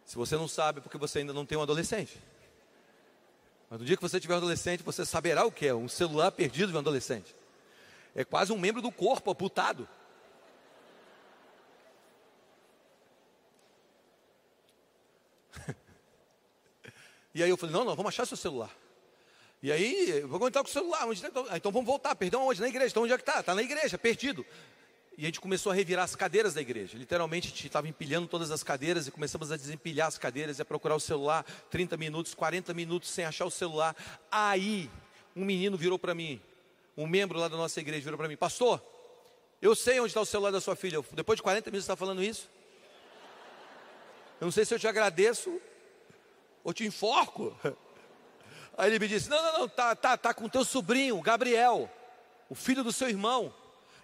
[SPEAKER 1] Se você não sabe, é porque você ainda não tem um adolescente. Mas no dia que você tiver um adolescente, você saberá o que é um celular perdido de um adolescente. É quase um membro do corpo amputado. E aí eu falei, não, não, vamos achar seu celular. E aí, vou entrar com o celular. Onde tá? Então vamos voltar, perdão, onde? Na igreja. Então onde é que está? Está na igreja, perdido. E a gente começou a revirar as cadeiras da igreja. Literalmente, a gente estava empilhando todas as cadeiras e começamos a desempilhar as cadeiras e a procurar o celular. 30 minutos, 40 minutos sem achar o celular. Aí, um menino virou para mim, um membro lá da nossa igreja virou para mim: Pastor, eu sei onde está o celular da sua filha. Depois de 40 minutos você está falando isso? Eu não sei se eu te agradeço ou te enforco. [laughs] Aí ele me disse: Não, não, não, tá, tá, tá com teu sobrinho, Gabriel, o filho do seu irmão.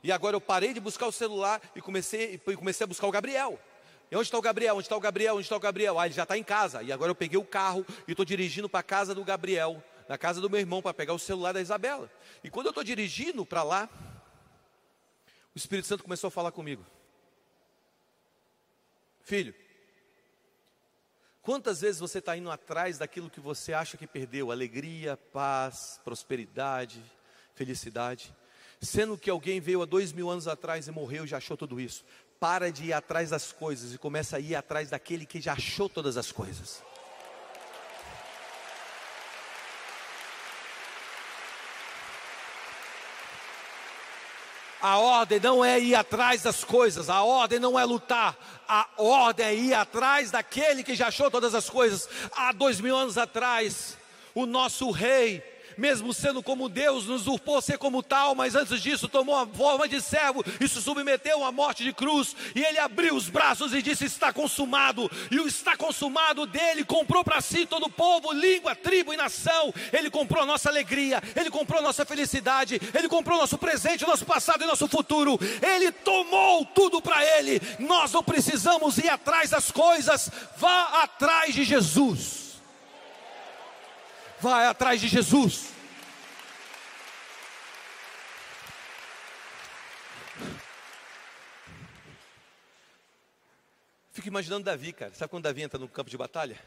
[SPEAKER 1] E agora eu parei de buscar o celular e comecei, e comecei a buscar o Gabriel. E onde está o Gabriel? Onde está o Gabriel? Onde está o Gabriel? Ah, ele já está em casa. E agora eu peguei o carro e estou dirigindo para a casa do Gabriel, na casa do meu irmão, para pegar o celular da Isabela. E quando eu estou dirigindo para lá, o Espírito Santo começou a falar comigo. Filho, quantas vezes você está indo atrás daquilo que você acha que perdeu? Alegria, paz, prosperidade, felicidade sendo que alguém veio há dois mil anos atrás e morreu e já achou tudo isso. Para de ir atrás das coisas e começa a ir atrás daquele que já achou todas as coisas. A ordem não é ir atrás das coisas, a ordem não é lutar, a ordem é ir atrás daquele que já achou todas as coisas. Há dois mil anos atrás, o nosso rei mesmo sendo como Deus, nos usurpou ser como tal, mas antes disso tomou a forma de servo e se submeteu à morte de cruz. E ele abriu os braços e disse: Está consumado. E o está consumado dele comprou para si todo o povo, língua, tribo e nação. Ele comprou a nossa alegria, ele comprou a nossa felicidade, ele comprou nosso presente, nosso passado e nosso futuro. Ele tomou tudo para ele. Nós não precisamos ir atrás das coisas, vá atrás de Jesus. Vai atrás de Jesus. Fico imaginando Davi, cara. Sabe quando Davi entra no campo de batalha?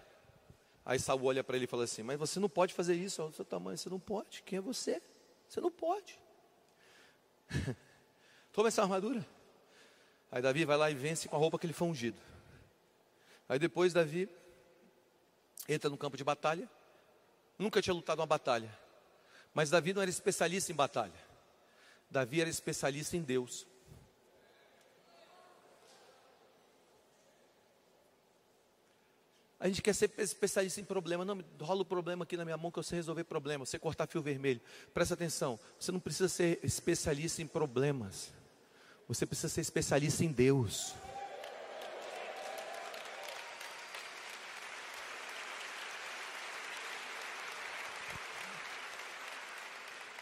[SPEAKER 1] Aí Saul olha para ele e fala assim: Mas você não pode fazer isso ao seu tamanho, você não pode. Quem é você? Você não pode. [laughs] Toma essa armadura. Aí Davi vai lá e vence com a roupa que ele foi ungido. Aí depois Davi entra no campo de batalha. Nunca tinha lutado uma batalha. Mas Davi não era especialista em batalha. Davi era especialista em Deus. A gente quer ser especialista em problema. Não, rola o problema aqui na minha mão que eu sei resolver problema. Você cortar fio vermelho. Presta atenção. Você não precisa ser especialista em problemas. Você precisa ser especialista em Deus.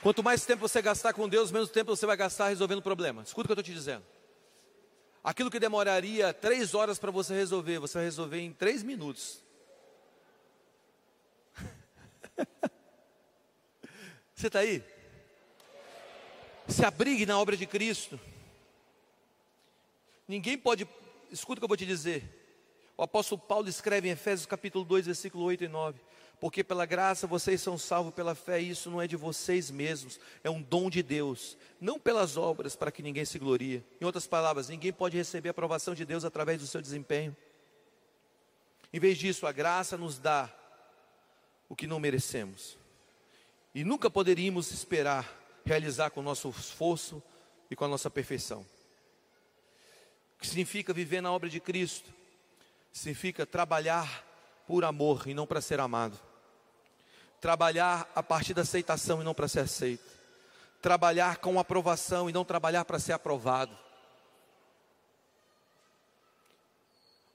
[SPEAKER 1] Quanto mais tempo você gastar com Deus, menos tempo você vai gastar resolvendo problemas. Escuta o que eu estou te dizendo. Aquilo que demoraria três horas para você resolver, você vai resolver em três minutos. [laughs] você está aí? Se abrigue na obra de Cristo. Ninguém pode, escuta o que eu vou te dizer. O apóstolo Paulo escreve em Efésios capítulo 2, versículo 8 e 9 porque pela graça vocês são salvos pela fé, e isso não é de vocês mesmos, é um dom de Deus, não pelas obras para que ninguém se glorie. Em outras palavras, ninguém pode receber a aprovação de Deus através do seu desempenho. Em vez disso, a graça nos dá o que não merecemos. E nunca poderíamos esperar realizar com o nosso esforço e com a nossa perfeição. O que significa viver na obra de Cristo? Significa trabalhar por amor e não para ser amado trabalhar a partir da aceitação e não para ser aceito, trabalhar com aprovação e não trabalhar para ser aprovado.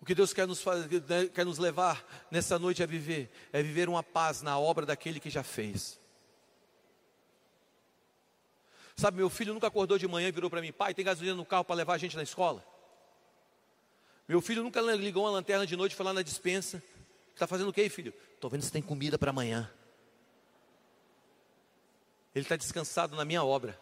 [SPEAKER 1] O que Deus quer nos, fazer, né, quer nos levar nessa noite a viver é viver uma paz na obra daquele que já fez. Sabe, meu filho nunca acordou de manhã e virou para mim, pai, tem gasolina no carro para levar a gente na escola? Meu filho nunca ligou uma lanterna de noite e foi lá na dispensa. Está fazendo o quê, filho? Estou vendo se tem comida para amanhã. Ele está descansado na minha obra.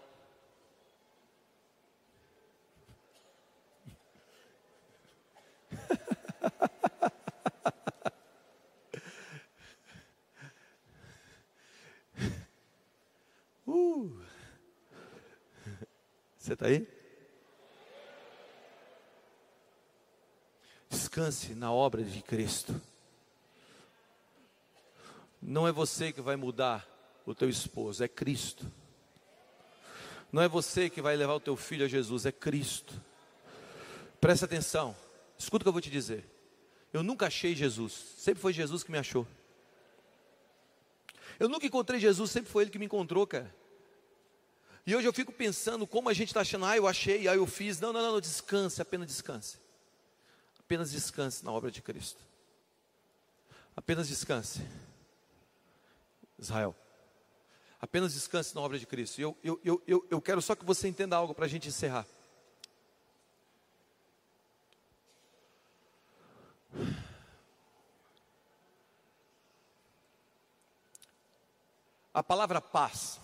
[SPEAKER 1] [laughs] uh. Você está aí? Descanse na obra de Cristo. Não é você que vai mudar o teu esposo, é Cristo. Não é você que vai levar o teu filho a Jesus, é Cristo. Presta atenção, escuta o que eu vou te dizer. Eu nunca achei Jesus, sempre foi Jesus que me achou. Eu nunca encontrei Jesus, sempre foi Ele que me encontrou, cara. E hoje eu fico pensando como a gente está achando, ah, eu achei, ah, eu fiz. Não, não, não, descanse, apenas descanse. Apenas descanse na obra de Cristo. Apenas descanse. Israel. Apenas descanse na obra de Cristo. Eu, eu, eu, eu, eu quero só que você entenda algo para a gente encerrar. A palavra paz,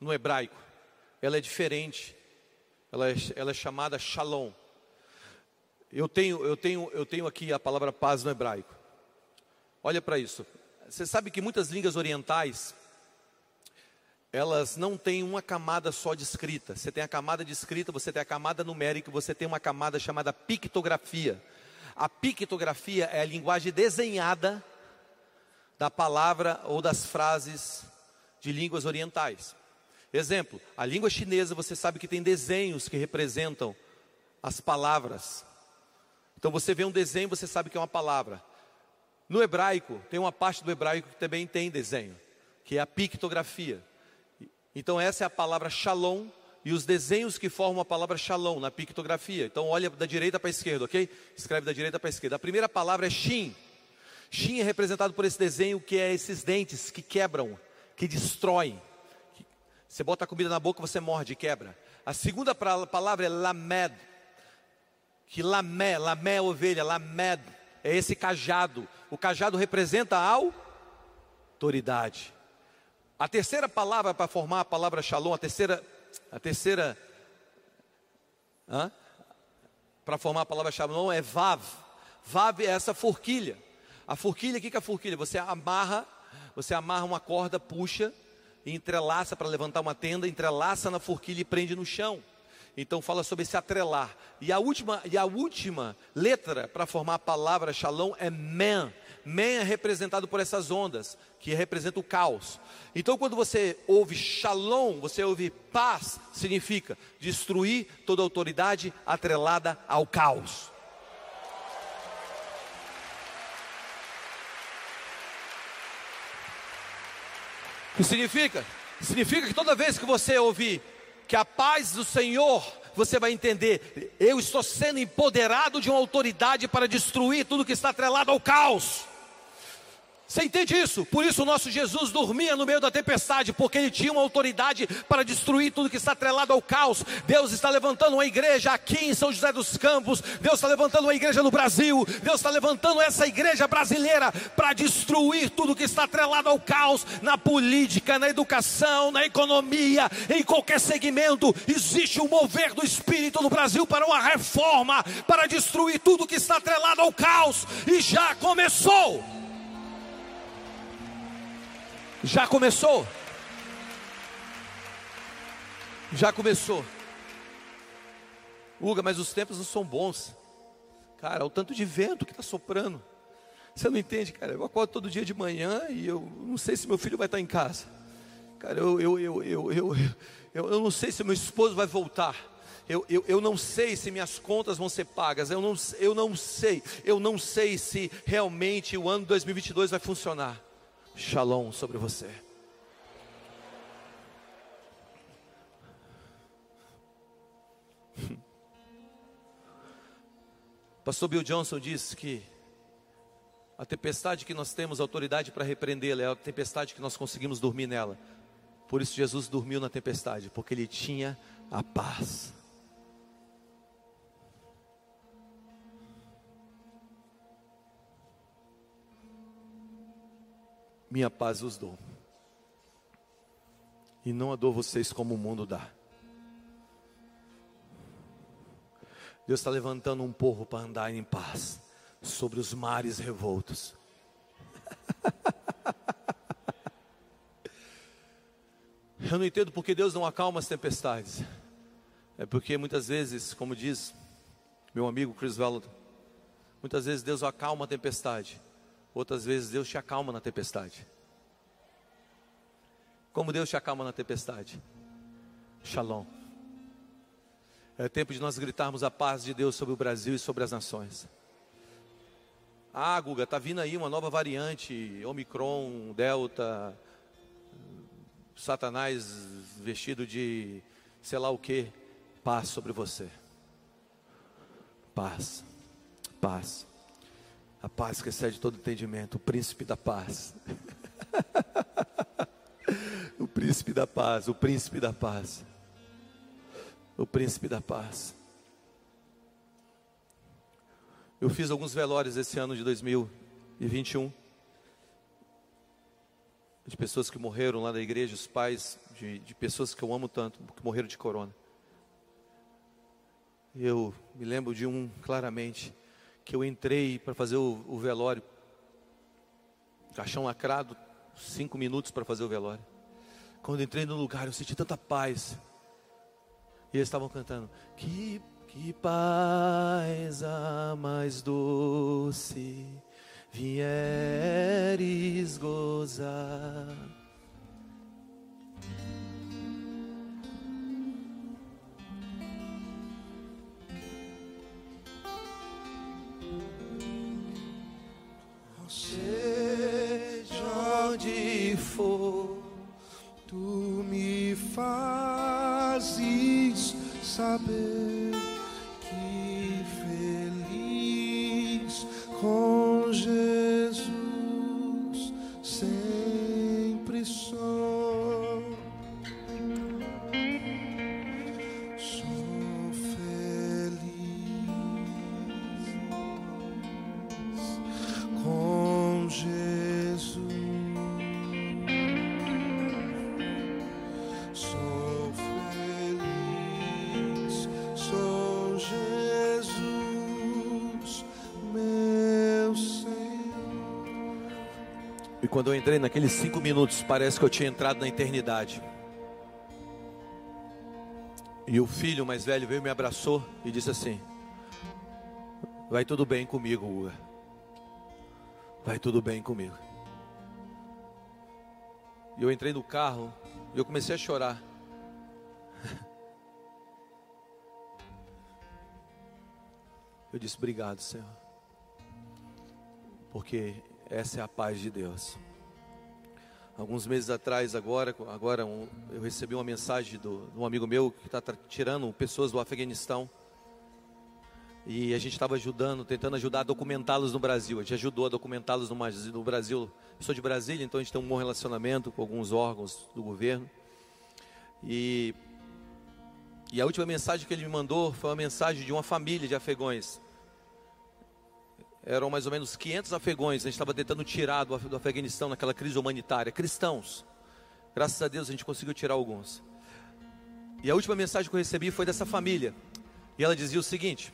[SPEAKER 1] no hebraico, ela é diferente. Ela é, ela é chamada shalom. Eu tenho, eu, tenho, eu tenho aqui a palavra paz no hebraico. Olha para isso. Você sabe que muitas línguas orientais, elas não têm uma camada só de escrita. Você tem a camada de escrita, você tem a camada numérica, você tem uma camada chamada pictografia. A pictografia é a linguagem desenhada da palavra ou das frases de línguas orientais. Exemplo, a língua chinesa você sabe que tem desenhos que representam as palavras. Então você vê um desenho, você sabe que é uma palavra. No hebraico, tem uma parte do hebraico que também tem desenho. que é a pictografia. Então essa é a palavra shalom e os desenhos que formam a palavra shalom na pictografia. Então olha da direita para a esquerda, ok? Escreve da direita para a esquerda. A primeira palavra é shin. Shin é representado por esse desenho que é esses dentes que quebram, que destroem. Você bota a comida na boca, você morde e quebra. A segunda palavra é lamed, que lamé, lamé é ovelha, lamed é esse cajado. O cajado representa a autoridade. A terceira palavra para formar a palavra shalom, a terceira, a terceira, para formar a palavra shalom é vav. Vav é essa forquilha. A forquilha, o que é a forquilha? Você amarra, você amarra uma corda, puxa e entrelaça para levantar uma tenda, entrelaça na forquilha e prende no chão. Então fala sobre esse atrelar. E a última, e a última letra para formar a palavra shalom é men. Men é representado por essas ondas, que representa o caos. Então quando você ouve shalom, você ouve paz, significa destruir toda autoridade atrelada ao caos. O que significa? Significa que toda vez que você ouvir que a paz do Senhor, você vai entender, eu estou sendo empoderado de uma autoridade para destruir tudo que está atrelado ao caos. Você entende isso? Por isso o nosso Jesus dormia no meio da tempestade, porque ele tinha uma autoridade para destruir tudo que está atrelado ao caos. Deus está levantando uma igreja aqui em São José dos Campos, Deus está levantando uma igreja no Brasil, Deus está levantando essa igreja brasileira para destruir tudo que está atrelado ao caos na política, na educação, na economia, em qualquer segmento. Existe um mover do Espírito no Brasil para uma reforma, para destruir tudo que está atrelado ao caos, e já começou. Já começou? Já começou. Uga, mas os tempos não são bons. Cara, o tanto de vento que está soprando. Você não entende, cara. Eu acordo todo dia de manhã e eu não sei se meu filho vai estar em casa. Cara, eu, eu, eu, eu, eu, eu, eu não sei se meu esposo vai voltar. Eu, eu, eu não sei se minhas contas vão ser pagas. Eu não, eu não sei. Eu não sei se realmente o ano 2022 vai funcionar shalom sobre você. Pastor Bill Johnson disse que a tempestade que nós temos autoridade para repreendê-la é a tempestade que nós conseguimos dormir nela. Por isso Jesus dormiu na tempestade, porque ele tinha a paz. Minha paz os dou. E não a dou vocês como o mundo dá. Deus está levantando um povo para andar em paz sobre os mares revoltos. [laughs] Eu não entendo porque Deus não acalma as tempestades. É porque muitas vezes, como diz meu amigo Chris Valdo, muitas vezes Deus acalma a tempestade Outras vezes Deus te acalma na tempestade. Como Deus te acalma na tempestade? Shalom. É tempo de nós gritarmos a paz de Deus sobre o Brasil e sobre as nações. Ah, Guga, está vindo aí uma nova variante, Omicron, Delta, Satanás vestido de sei lá o que. Paz sobre você. Paz. Paz. A paz que excede todo entendimento, o príncipe da paz. [laughs] o príncipe da paz, o príncipe da paz. O príncipe da paz. Eu fiz alguns velórios esse ano de 2021 de pessoas que morreram lá da igreja, os pais de, de pessoas que eu amo tanto, que morreram de corona. Eu me lembro de um claramente que eu entrei para fazer o, o velório. Caixão lacrado, cinco minutos para fazer o velório. Quando entrei no lugar, eu senti tanta paz. E eles estavam cantando: Que, que paz a mais doce vieres gozar. saber. Naqueles cinco minutos, parece que eu tinha entrado na eternidade. E o filho mais velho veio, me abraçou e disse assim: Vai tudo bem comigo, Uga. Vai tudo bem comigo. E eu entrei no carro e eu comecei a chorar. [laughs] Eu disse: Obrigado, Senhor. Porque essa é a paz de Deus. Alguns meses atrás, agora, agora um, eu recebi uma mensagem do, de um amigo meu que está tirando pessoas do Afeganistão. E a gente estava ajudando, tentando ajudar a documentá-los no Brasil. A gente ajudou a documentá-los no, no Brasil. Eu sou de Brasília, então a gente tem um bom relacionamento com alguns órgãos do governo. E, e a última mensagem que ele me mandou foi uma mensagem de uma família de afegões eram mais ou menos 500 afegões, a gente estava tentando tirar do, do Afeganistão naquela crise humanitária, cristãos. Graças a Deus a gente conseguiu tirar alguns. E a última mensagem que eu recebi foi dessa família. E ela dizia o seguinte: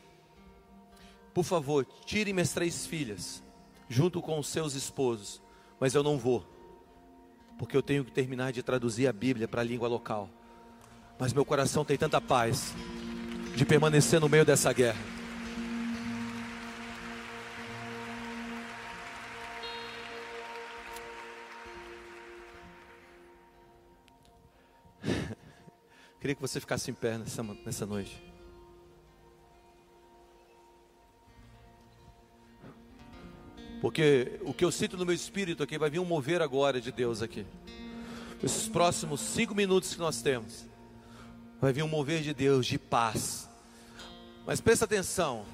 [SPEAKER 1] Por favor, tire minhas três filhas, junto com os seus esposos, mas eu não vou, porque eu tenho que terminar de traduzir a Bíblia para a língua local. Mas meu coração tem tanta paz de permanecer no meio dessa guerra. Queria que você ficasse em pé nessa, nessa noite. Porque o que eu sinto no meu espírito aqui vai vir um mover agora de Deus aqui. Esses próximos cinco minutos que nós temos, vai vir um mover de Deus de paz. Mas presta atenção.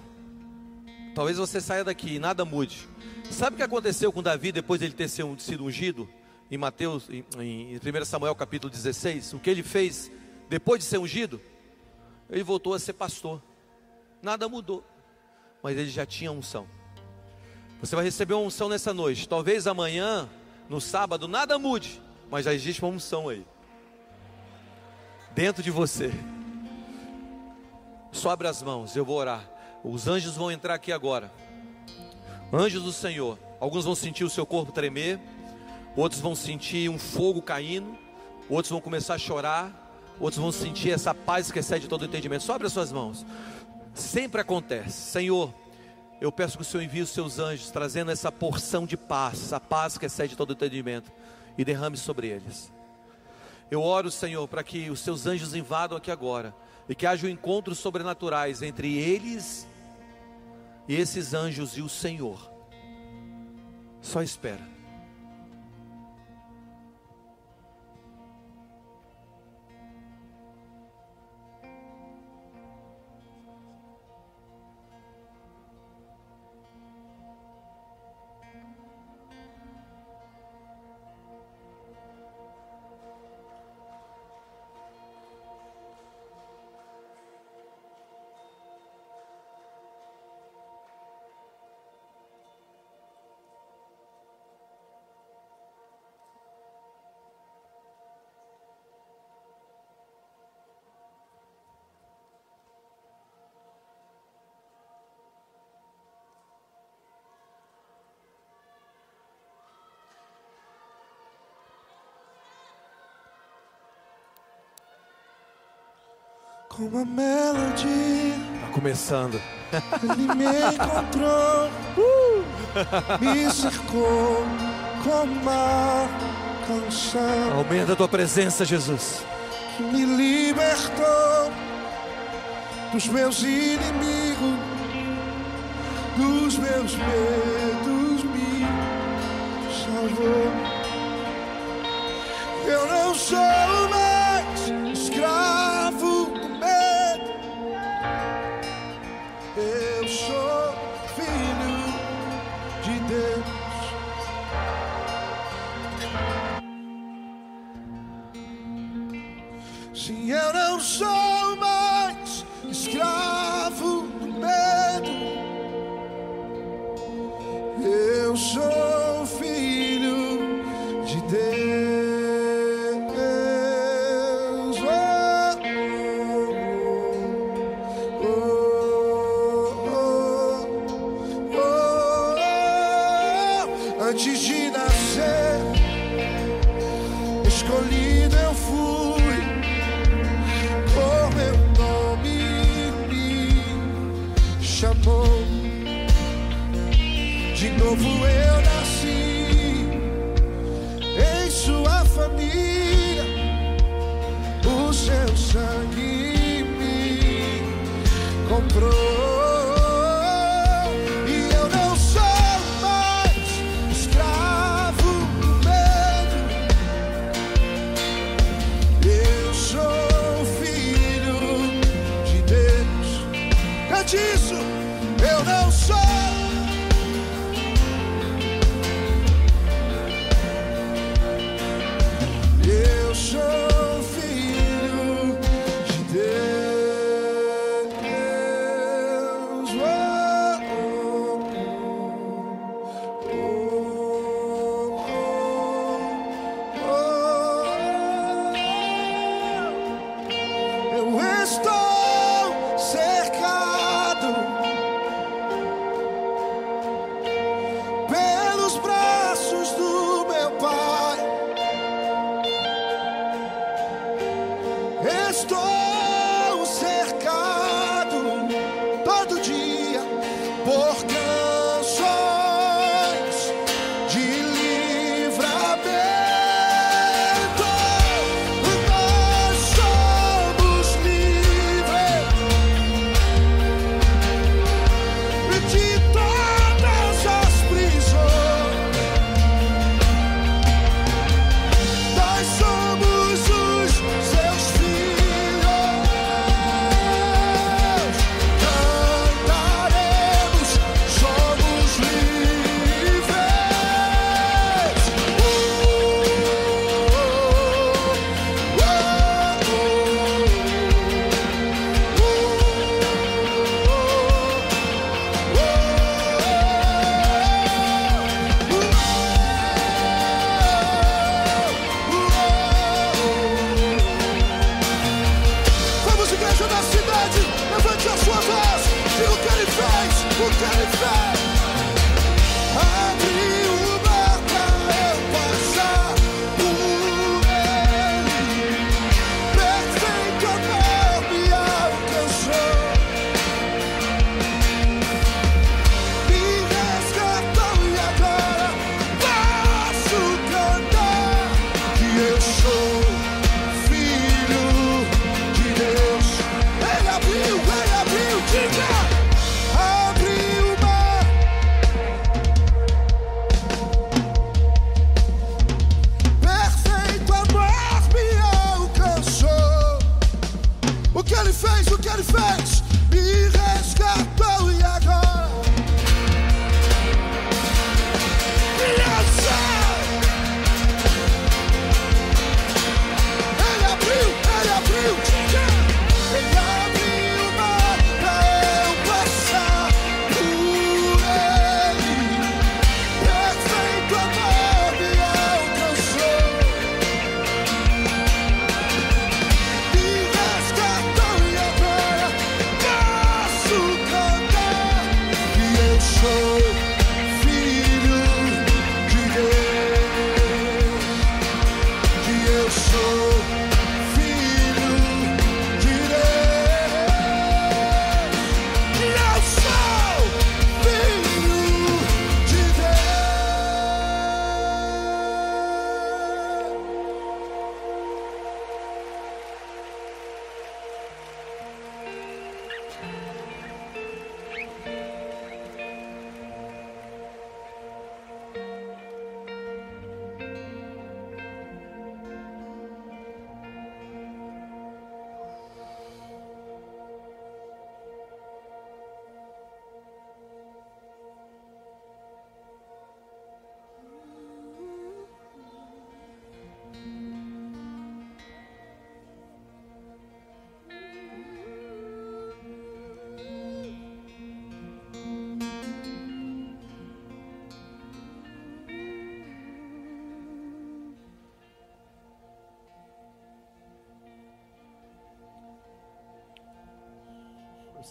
[SPEAKER 1] Talvez você saia daqui e nada mude. Sabe o que aconteceu com Davi depois de ele ter sido ungido? Em Mateus, em, em 1 Samuel capítulo 16, o que ele fez depois de ser ungido, ele voltou a ser pastor. Nada mudou, mas ele já tinha unção. Você vai receber uma unção nessa noite. Talvez amanhã, no sábado, nada mude, mas já existe uma unção aí. Dentro de você. Sobre as mãos, eu vou orar. Os anjos vão entrar aqui agora. Anjos do Senhor. Alguns vão sentir o seu corpo tremer, outros vão sentir um fogo caindo, outros vão começar a chorar, outros vão sentir essa paz que excede todo entendimento. Sobre as suas mãos. Sempre acontece. Senhor, eu peço que o Senhor envie os seus anjos, trazendo essa porção de paz, essa paz que excede todo entendimento, e derrame sobre eles. Eu oro, Senhor, para que os seus anjos invadam aqui agora, e que haja encontros sobrenaturais entre eles e esses anjos e o Senhor. Só espera.
[SPEAKER 3] Uma melodia.
[SPEAKER 1] Tá começando.
[SPEAKER 3] Ele me encontrou, [laughs] uh! me cercou com uma canção.
[SPEAKER 1] Aumenta a tua presença, Jesus.
[SPEAKER 3] Que me libertou dos meus inimigos, dos meus medos, me salvou. Eu não sou mais disso.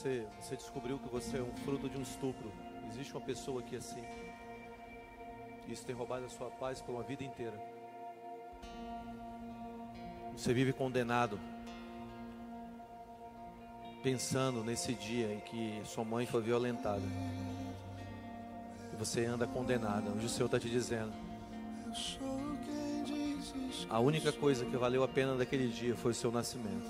[SPEAKER 1] você, você descobriu que você é um fruto de um estupro. Existe uma pessoa aqui assim. Isso tem roubado a sua paz por uma vida inteira. Você vive condenado, pensando nesse dia em que sua mãe foi violentada. E você anda condenada. Hoje o Senhor está te dizendo: a única coisa que valeu a pena daquele dia foi o seu nascimento.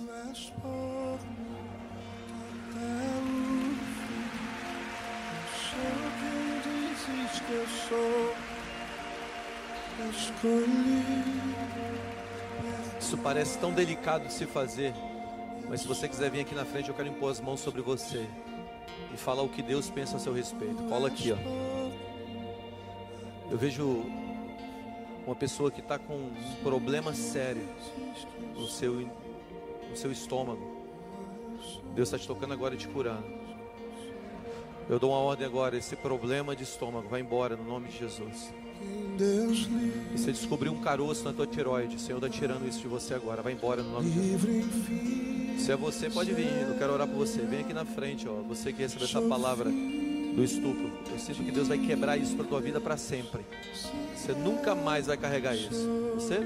[SPEAKER 1] Isso parece tão delicado de se fazer. Mas se você quiser vir aqui na frente, eu quero impor as mãos sobre você e falar o que Deus pensa a seu respeito. Cola aqui, ó. Eu vejo uma pessoa que está com um problema sério no seu, no seu estômago. Deus está te tocando agora e te curando. Eu dou uma ordem agora, esse problema de estômago vai embora no nome de Jesus.
[SPEAKER 3] Livre,
[SPEAKER 1] Você descobriu um caroço na tua tiroide, o Senhor está tirando isso de você agora, vai embora no nome de Jesus. Se é você, pode vir, eu quero orar por você. Vem aqui na frente, ó. Você que recebeu essa palavra do estupro. Eu sinto que Deus vai quebrar isso para tua vida para sempre. Você nunca mais vai carregar isso. Você?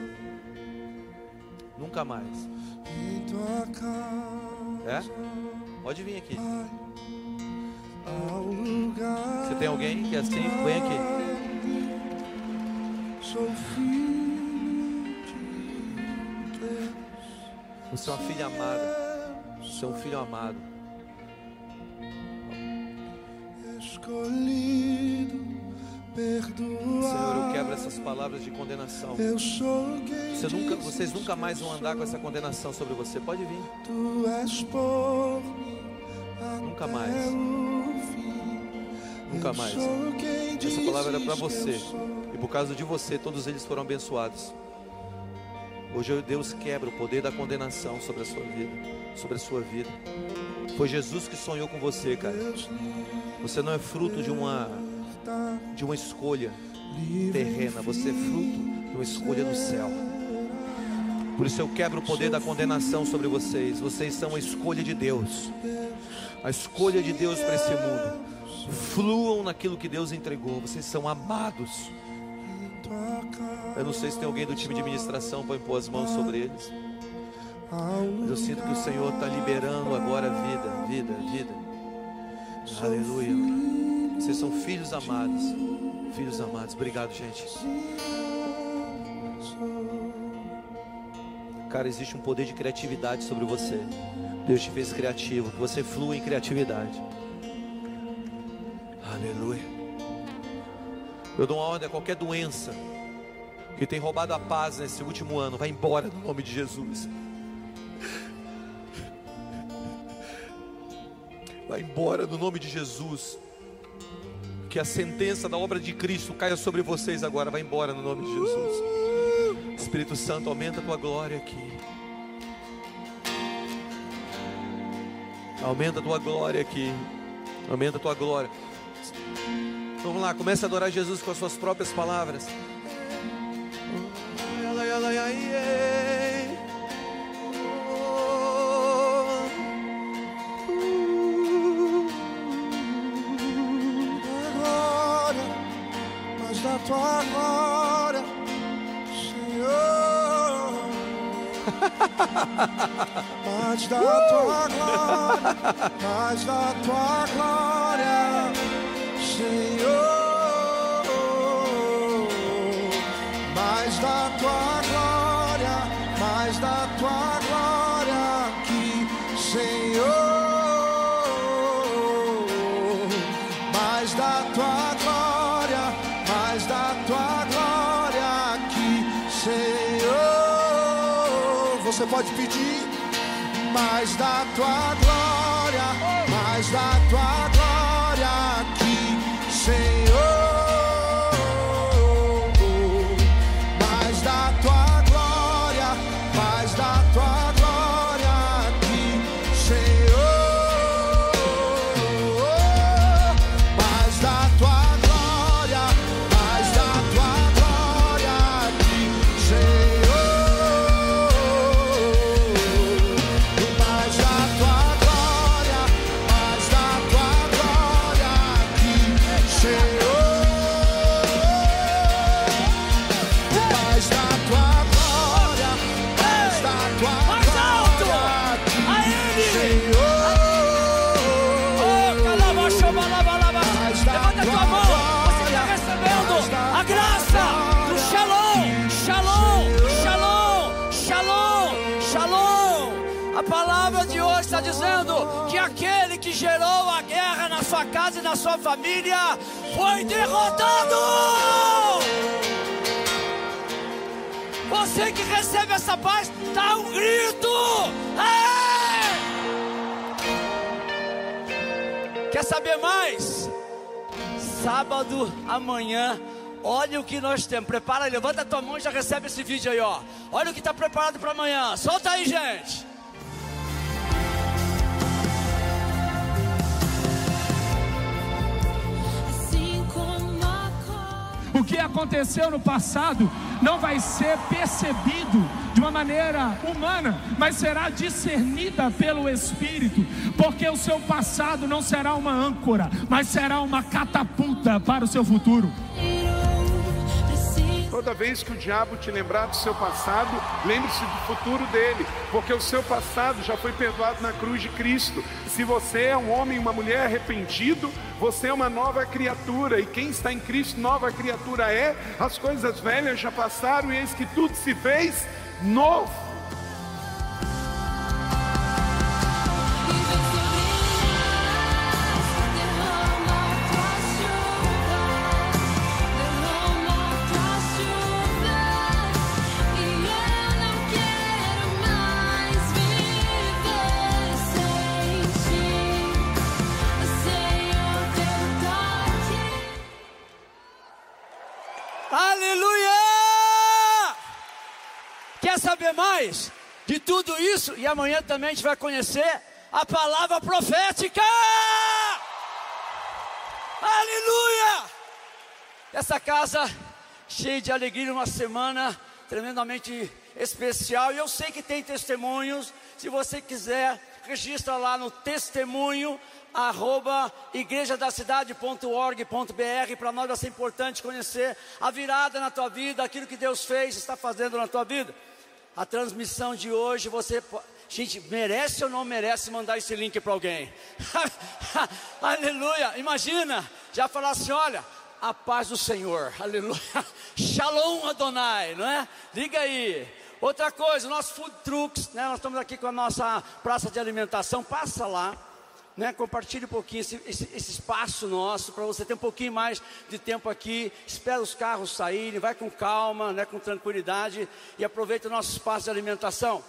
[SPEAKER 1] Nunca mais. É? Pode vir aqui. Você tem alguém que é assim? Vem aqui. Você é uma filha amada. Você é um filho amado.
[SPEAKER 3] Escolhido, perdoado.
[SPEAKER 1] Senhor, eu quebro essas palavras de condenação.
[SPEAKER 3] Eu sou quem
[SPEAKER 1] Você nunca, vocês nunca mais vão andar com essa condenação sobre você. Pode vir.
[SPEAKER 3] Tu és por
[SPEAKER 1] Nunca mais. Nunca mais. Essa palavra era para você. E por causa de você, todos eles foram abençoados. Hoje Deus quebra o poder da condenação sobre a sua vida, sobre a sua vida. Foi Jesus que sonhou com você, cara. Você não é fruto de uma de uma escolha terrena, você é fruto de uma escolha no céu. Por isso eu quebro o poder da condenação sobre vocês. Vocês são a escolha de Deus. A escolha de Deus para esse mundo. Fluam naquilo que Deus entregou. Vocês são amados. Eu não sei se tem alguém do time de administração para impor as mãos sobre eles. Mas eu sinto que o Senhor está liberando agora vida, vida, vida. Aleluia. Vocês são filhos amados. Filhos amados. Obrigado, gente. Cara, existe um poder de criatividade sobre você. Deus te fez criativo. Que você flua em criatividade. Aleluia. Eu dou uma ordem a qualquer doença que tem roubado a paz nesse último ano. Vai embora no nome de Jesus. Vai embora no nome de Jesus. Que a sentença da obra de Cristo caia sobre vocês agora. Vai embora no nome de Jesus. Espírito Santo, aumenta a tua glória aqui. Aumenta a tua glória aqui. Aumenta a tua glória. Vamos lá, comece a adorar Jesus com as suas próprias palavras.
[SPEAKER 3] Mas da tua glória, mas da tua glória, Senhor. Mais da tua glória, mais da tua glória, mais da tua glória
[SPEAKER 4] A palavra de hoje está dizendo que aquele que gerou a guerra na sua casa e na sua família foi derrotado. Você que recebe essa paz, dá um grito. É! Quer saber mais? Sábado amanhã Olha o que nós temos. Prepara, levanta a tua mão e já recebe esse vídeo aí, ó. Olha o que está preparado para amanhã. Solta aí, gente.
[SPEAKER 5] Que aconteceu no passado não vai ser percebido de uma maneira humana, mas será discernida pelo Espírito, porque o seu passado não será uma âncora, mas será uma catapulta para o seu futuro.
[SPEAKER 6] Toda vez que o diabo te lembrar do seu passado, lembre-se do futuro dele, porque o seu passado já foi perdoado na cruz de Cristo. Se você é um homem uma mulher arrependido, você é uma nova criatura, e quem está em Cristo, nova criatura é. As coisas velhas já passaram e eis que tudo se fez novo.
[SPEAKER 4] Mais de tudo isso e amanhã também a gente vai conhecer a palavra profética. Aleluia! Essa casa cheia de alegria, uma semana tremendamente especial. E eu sei que tem testemunhos. Se você quiser, registra lá no testemunho arroba igrejadacidade.org.br para nós vai ser importante conhecer a virada na tua vida, aquilo que Deus fez, está fazendo na tua vida. A transmissão de hoje você. Gente, merece ou não merece mandar esse link para alguém? [laughs] Aleluia! Imagina, já falar assim: olha, a paz do Senhor, [laughs] aleluia. Shalom Adonai, não é? Liga aí. Outra coisa, nosso food trucks, né? Nós estamos aqui com a nossa praça de alimentação. Passa lá né? Compartilhe um pouquinho esse, esse, esse espaço nosso para você ter um pouquinho mais de tempo aqui. Espera os carros saírem, vai com calma, né? Com tranquilidade e aproveita o nosso espaço de alimentação.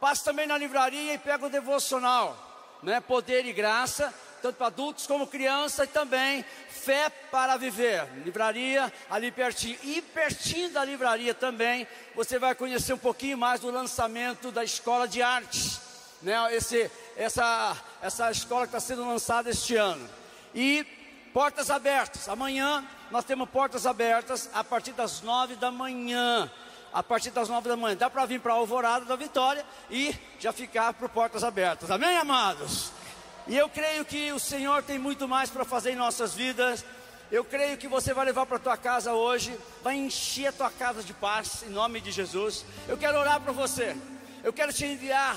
[SPEAKER 4] Passe também na livraria e pega o devocional, né? Poder e graça, tanto para adultos como crianças e também Fé para Viver, livraria ali pertinho. E pertinho da livraria também, você vai conhecer um pouquinho mais do lançamento da Escola de Artes, né? Esse essa, essa escola que está sendo lançada este ano. E portas abertas. Amanhã nós temos portas abertas a partir das nove da manhã. A partir das nove da manhã. Dá para vir para a Alvorada da Vitória e já ficar por portas abertas. Amém, amados? E eu creio que o Senhor tem muito mais para fazer em nossas vidas. Eu creio que você vai levar para tua casa hoje, vai encher a tua casa de paz, em nome de Jesus. Eu quero orar para você. Eu quero te enviar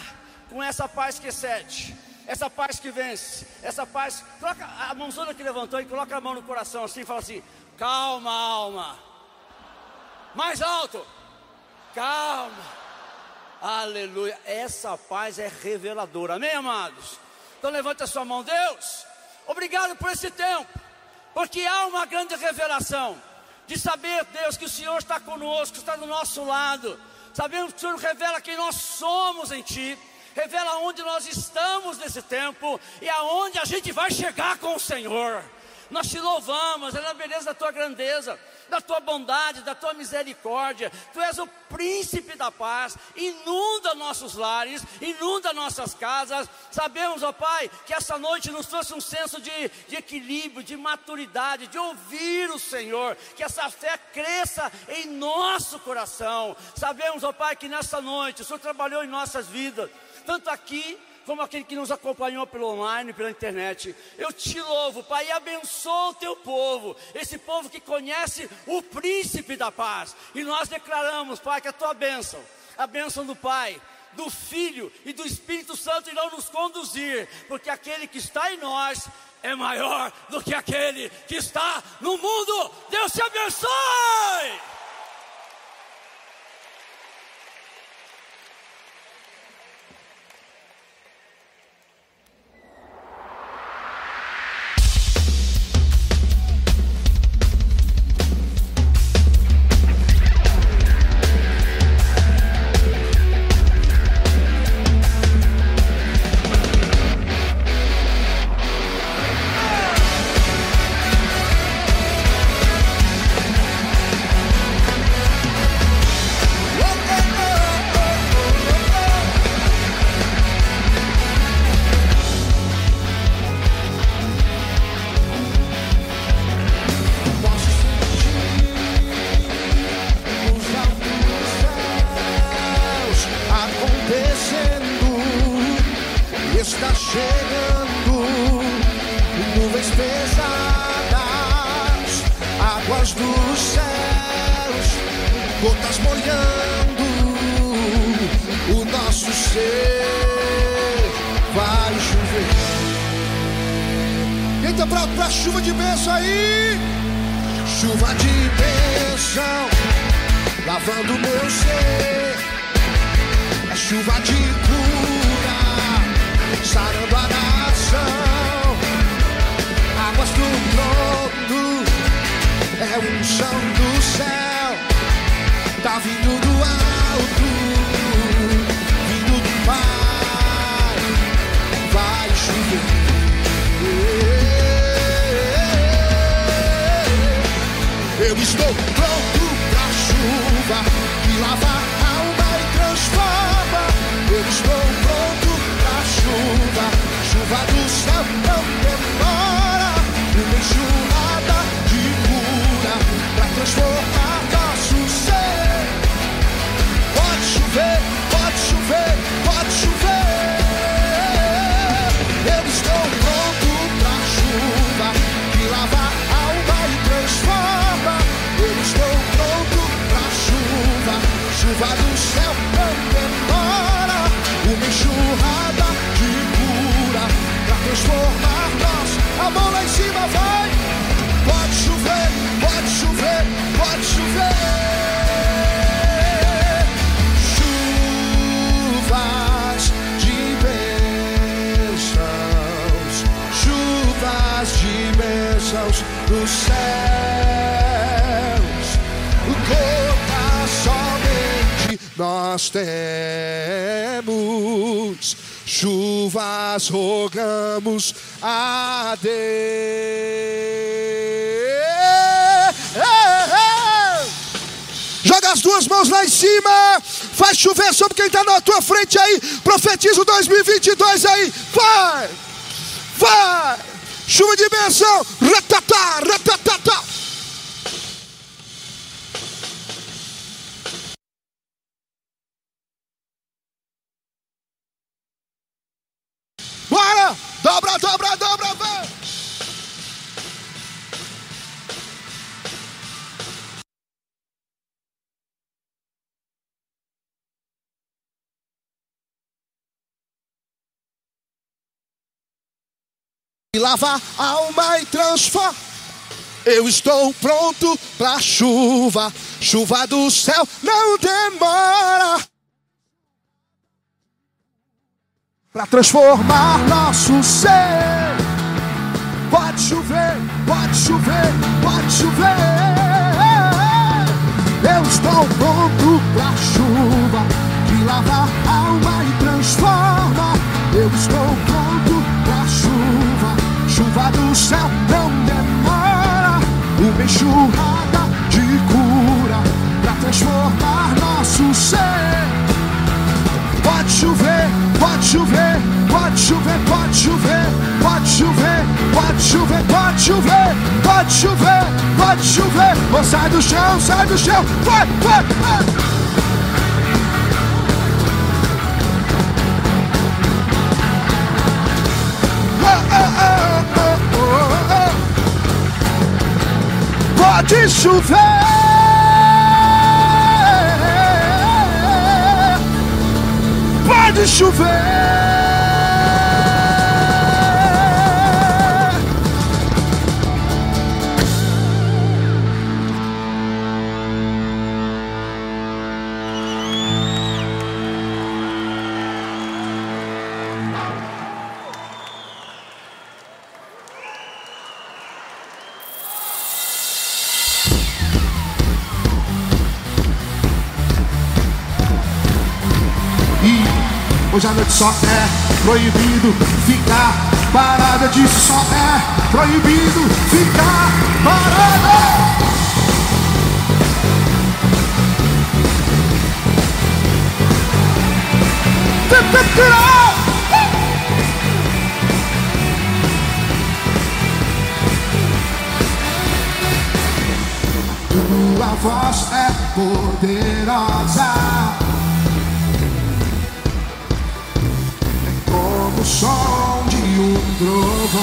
[SPEAKER 4] com essa paz que excede, essa paz que vence, essa paz. Coloca a mãozona que levantou e coloca a mão no coração assim e fala assim: calma, alma. Mais alto. Calma. Aleluia. Essa paz é reveladora. Amém, amados? Então levante a sua mão, Deus. Obrigado por esse tempo. Porque há uma grande revelação de saber, Deus, que o Senhor está conosco, está do nosso lado. Sabemos que o Senhor revela quem nós somos em Ti revela onde nós estamos nesse tempo e aonde a gente vai chegar com o Senhor. Nós te louvamos, é na beleza da tua grandeza, da tua bondade, da tua misericórdia. Tu és o príncipe da paz. Inunda nossos lares, inunda nossas casas. Sabemos, ó Pai, que essa noite nos trouxe um senso de, de equilíbrio, de maturidade, de ouvir o Senhor. Que essa fé cresça em nosso coração. Sabemos, ó Pai, que nessa noite o Senhor trabalhou em nossas vidas tanto aqui como aquele que nos acompanhou pelo online, pela internet. Eu te louvo, Pai, e abençoa o teu povo, esse povo que conhece o príncipe da paz. E nós declaramos, Pai, que a tua bênção, a bênção do Pai, do Filho e do Espírito Santo irão nos conduzir, porque aquele que está em nós é maior do que aquele que está no mundo. Deus te abençoe!
[SPEAKER 3] Nós temos. Chuvas rogamos a Deus. Joga as duas mãos lá em cima. Faz chover sobre quem está na tua frente aí. Profetiza o 2022 aí. Vai! Vai! Chuva de bênção. Ratatá, ratatá. Lava a alma e transforma. Eu estou pronto pra chuva, chuva do céu não demora. Pra transformar nosso ser. Pode chover, pode chover, pode chover. Eu estou pronto pra chuva que lava alma e transforma. Eu estou pronto do céu não demora. Uma enxurrada de cura pra transformar nosso ser. Pode chover, pode chover, pode chover, pode chover, pode chover, pode chover, pode chover, pode chover, pode chover. Sai do chão, sai do chão, vai, vai, vai. Pode chover. Pode chover. Hoje a noite só é proibido ficar parada. Disse só é proibido ficar parada. Tua voz é poderosa. som de um trovão.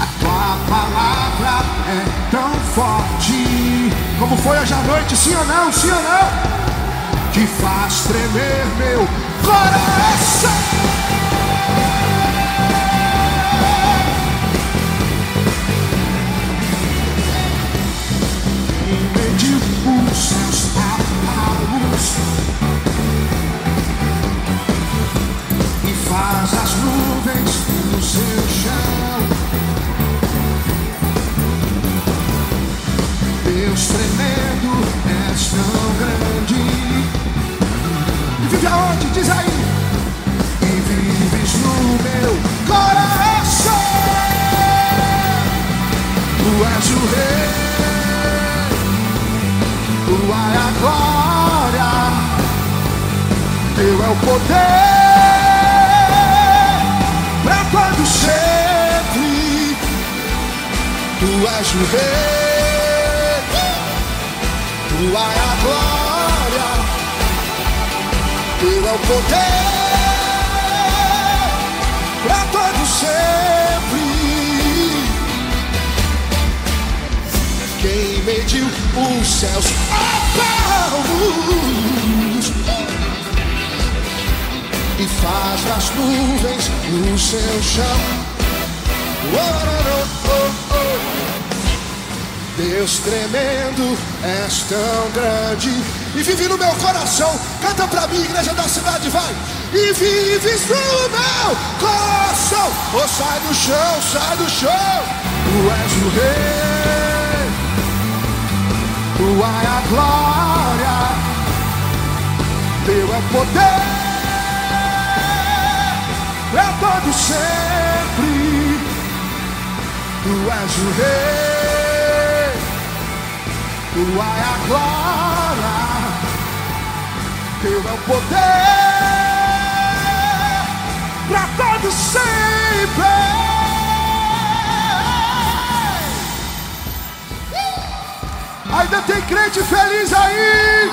[SPEAKER 3] A tua palavra é tão forte. Como foi hoje à noite, sim ou não, sim ou não? Que faz tremer meu coração. És o rei. Tu é a glória. Teu é o poder quando sempre tu és o rei, tua é a glória, teu é o poder Mediu os céus a palmos e faz das nuvens o seu chão. Deus tremendo, és tão grande e vive no meu coração. Canta pra mim, igreja da cidade, vai. E vives no meu coração. Oh, sai do chão, sai do chão. Tu és o rei, tua é a glória, teu é o poder é todo sempre. Tu és o rei, tua é a glória, teu é o poder para todo sempre. Ainda tem crente feliz aí.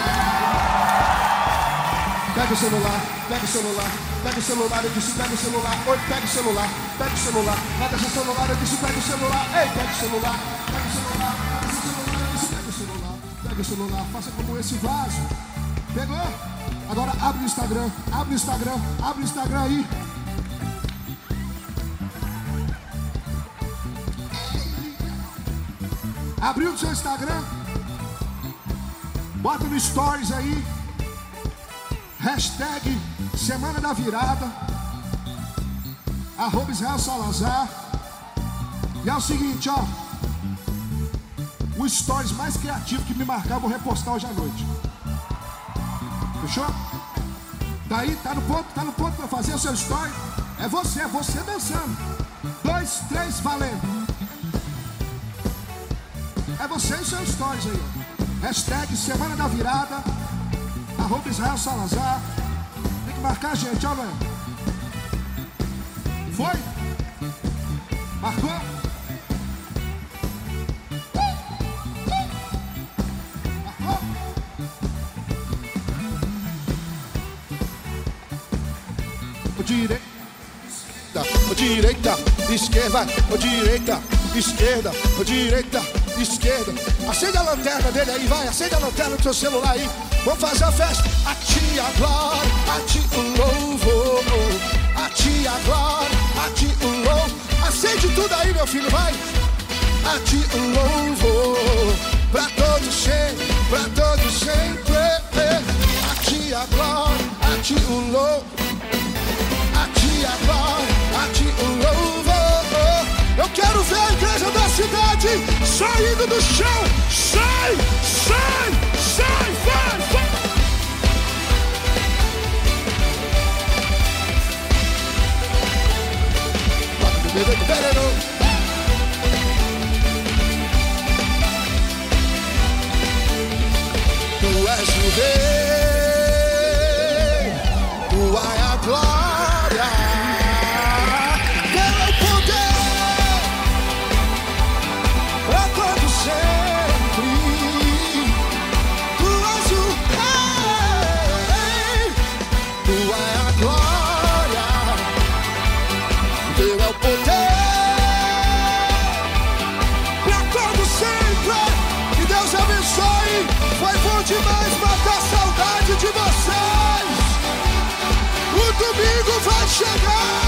[SPEAKER 3] Pega o celular, pega o celular. Pega o celular, eu disse, pega o celular. Oi, pega o celular, pega o celular. Pega seu celular, eu disse, pega o celular. Ei, pega o celular, pega o celular, pega o celular, pega o celular. Pega o celular, faça como esse vaso. Pegou? Agora abre o Instagram, abre o Instagram, abre o Instagram aí. Abriu o seu Instagram? Bota no Stories aí. Hashtag Semana da Virada, arroba Israel Salazar. E é o seguinte, ó. O stories mais criativo que me marcar, vou repostar hoje à noite. Fechou? Daí, tá no ponto, tá no ponto para fazer o seu story. É você, é você dançando. Dois, três, valendo. É você e seus stories aí. Hashtag Semana da Virada, arroba Israel Salazar que marcar a gente, ó, velho. Foi? Marcou? Marcou? O direita, o direita, esquerda, o direita, esquerda, o direita, esquerda. Acende a lanterna dele aí, vai, acende a lanterna do seu celular aí. Vamos fazer a festa. A ti a glória, a ti o louvor. A ti a glória, a ti o louvor. Acende tudo aí, meu filho, vai. A ti o louvor. Pra todos sempre, pra todos sempre. A ti a glória, a ti o louvor. A ti a glória, Eu quero ver a igreja da cidade saindo do chão. Sai, sai, sai, vai, vai. Tu és o rei, chegar.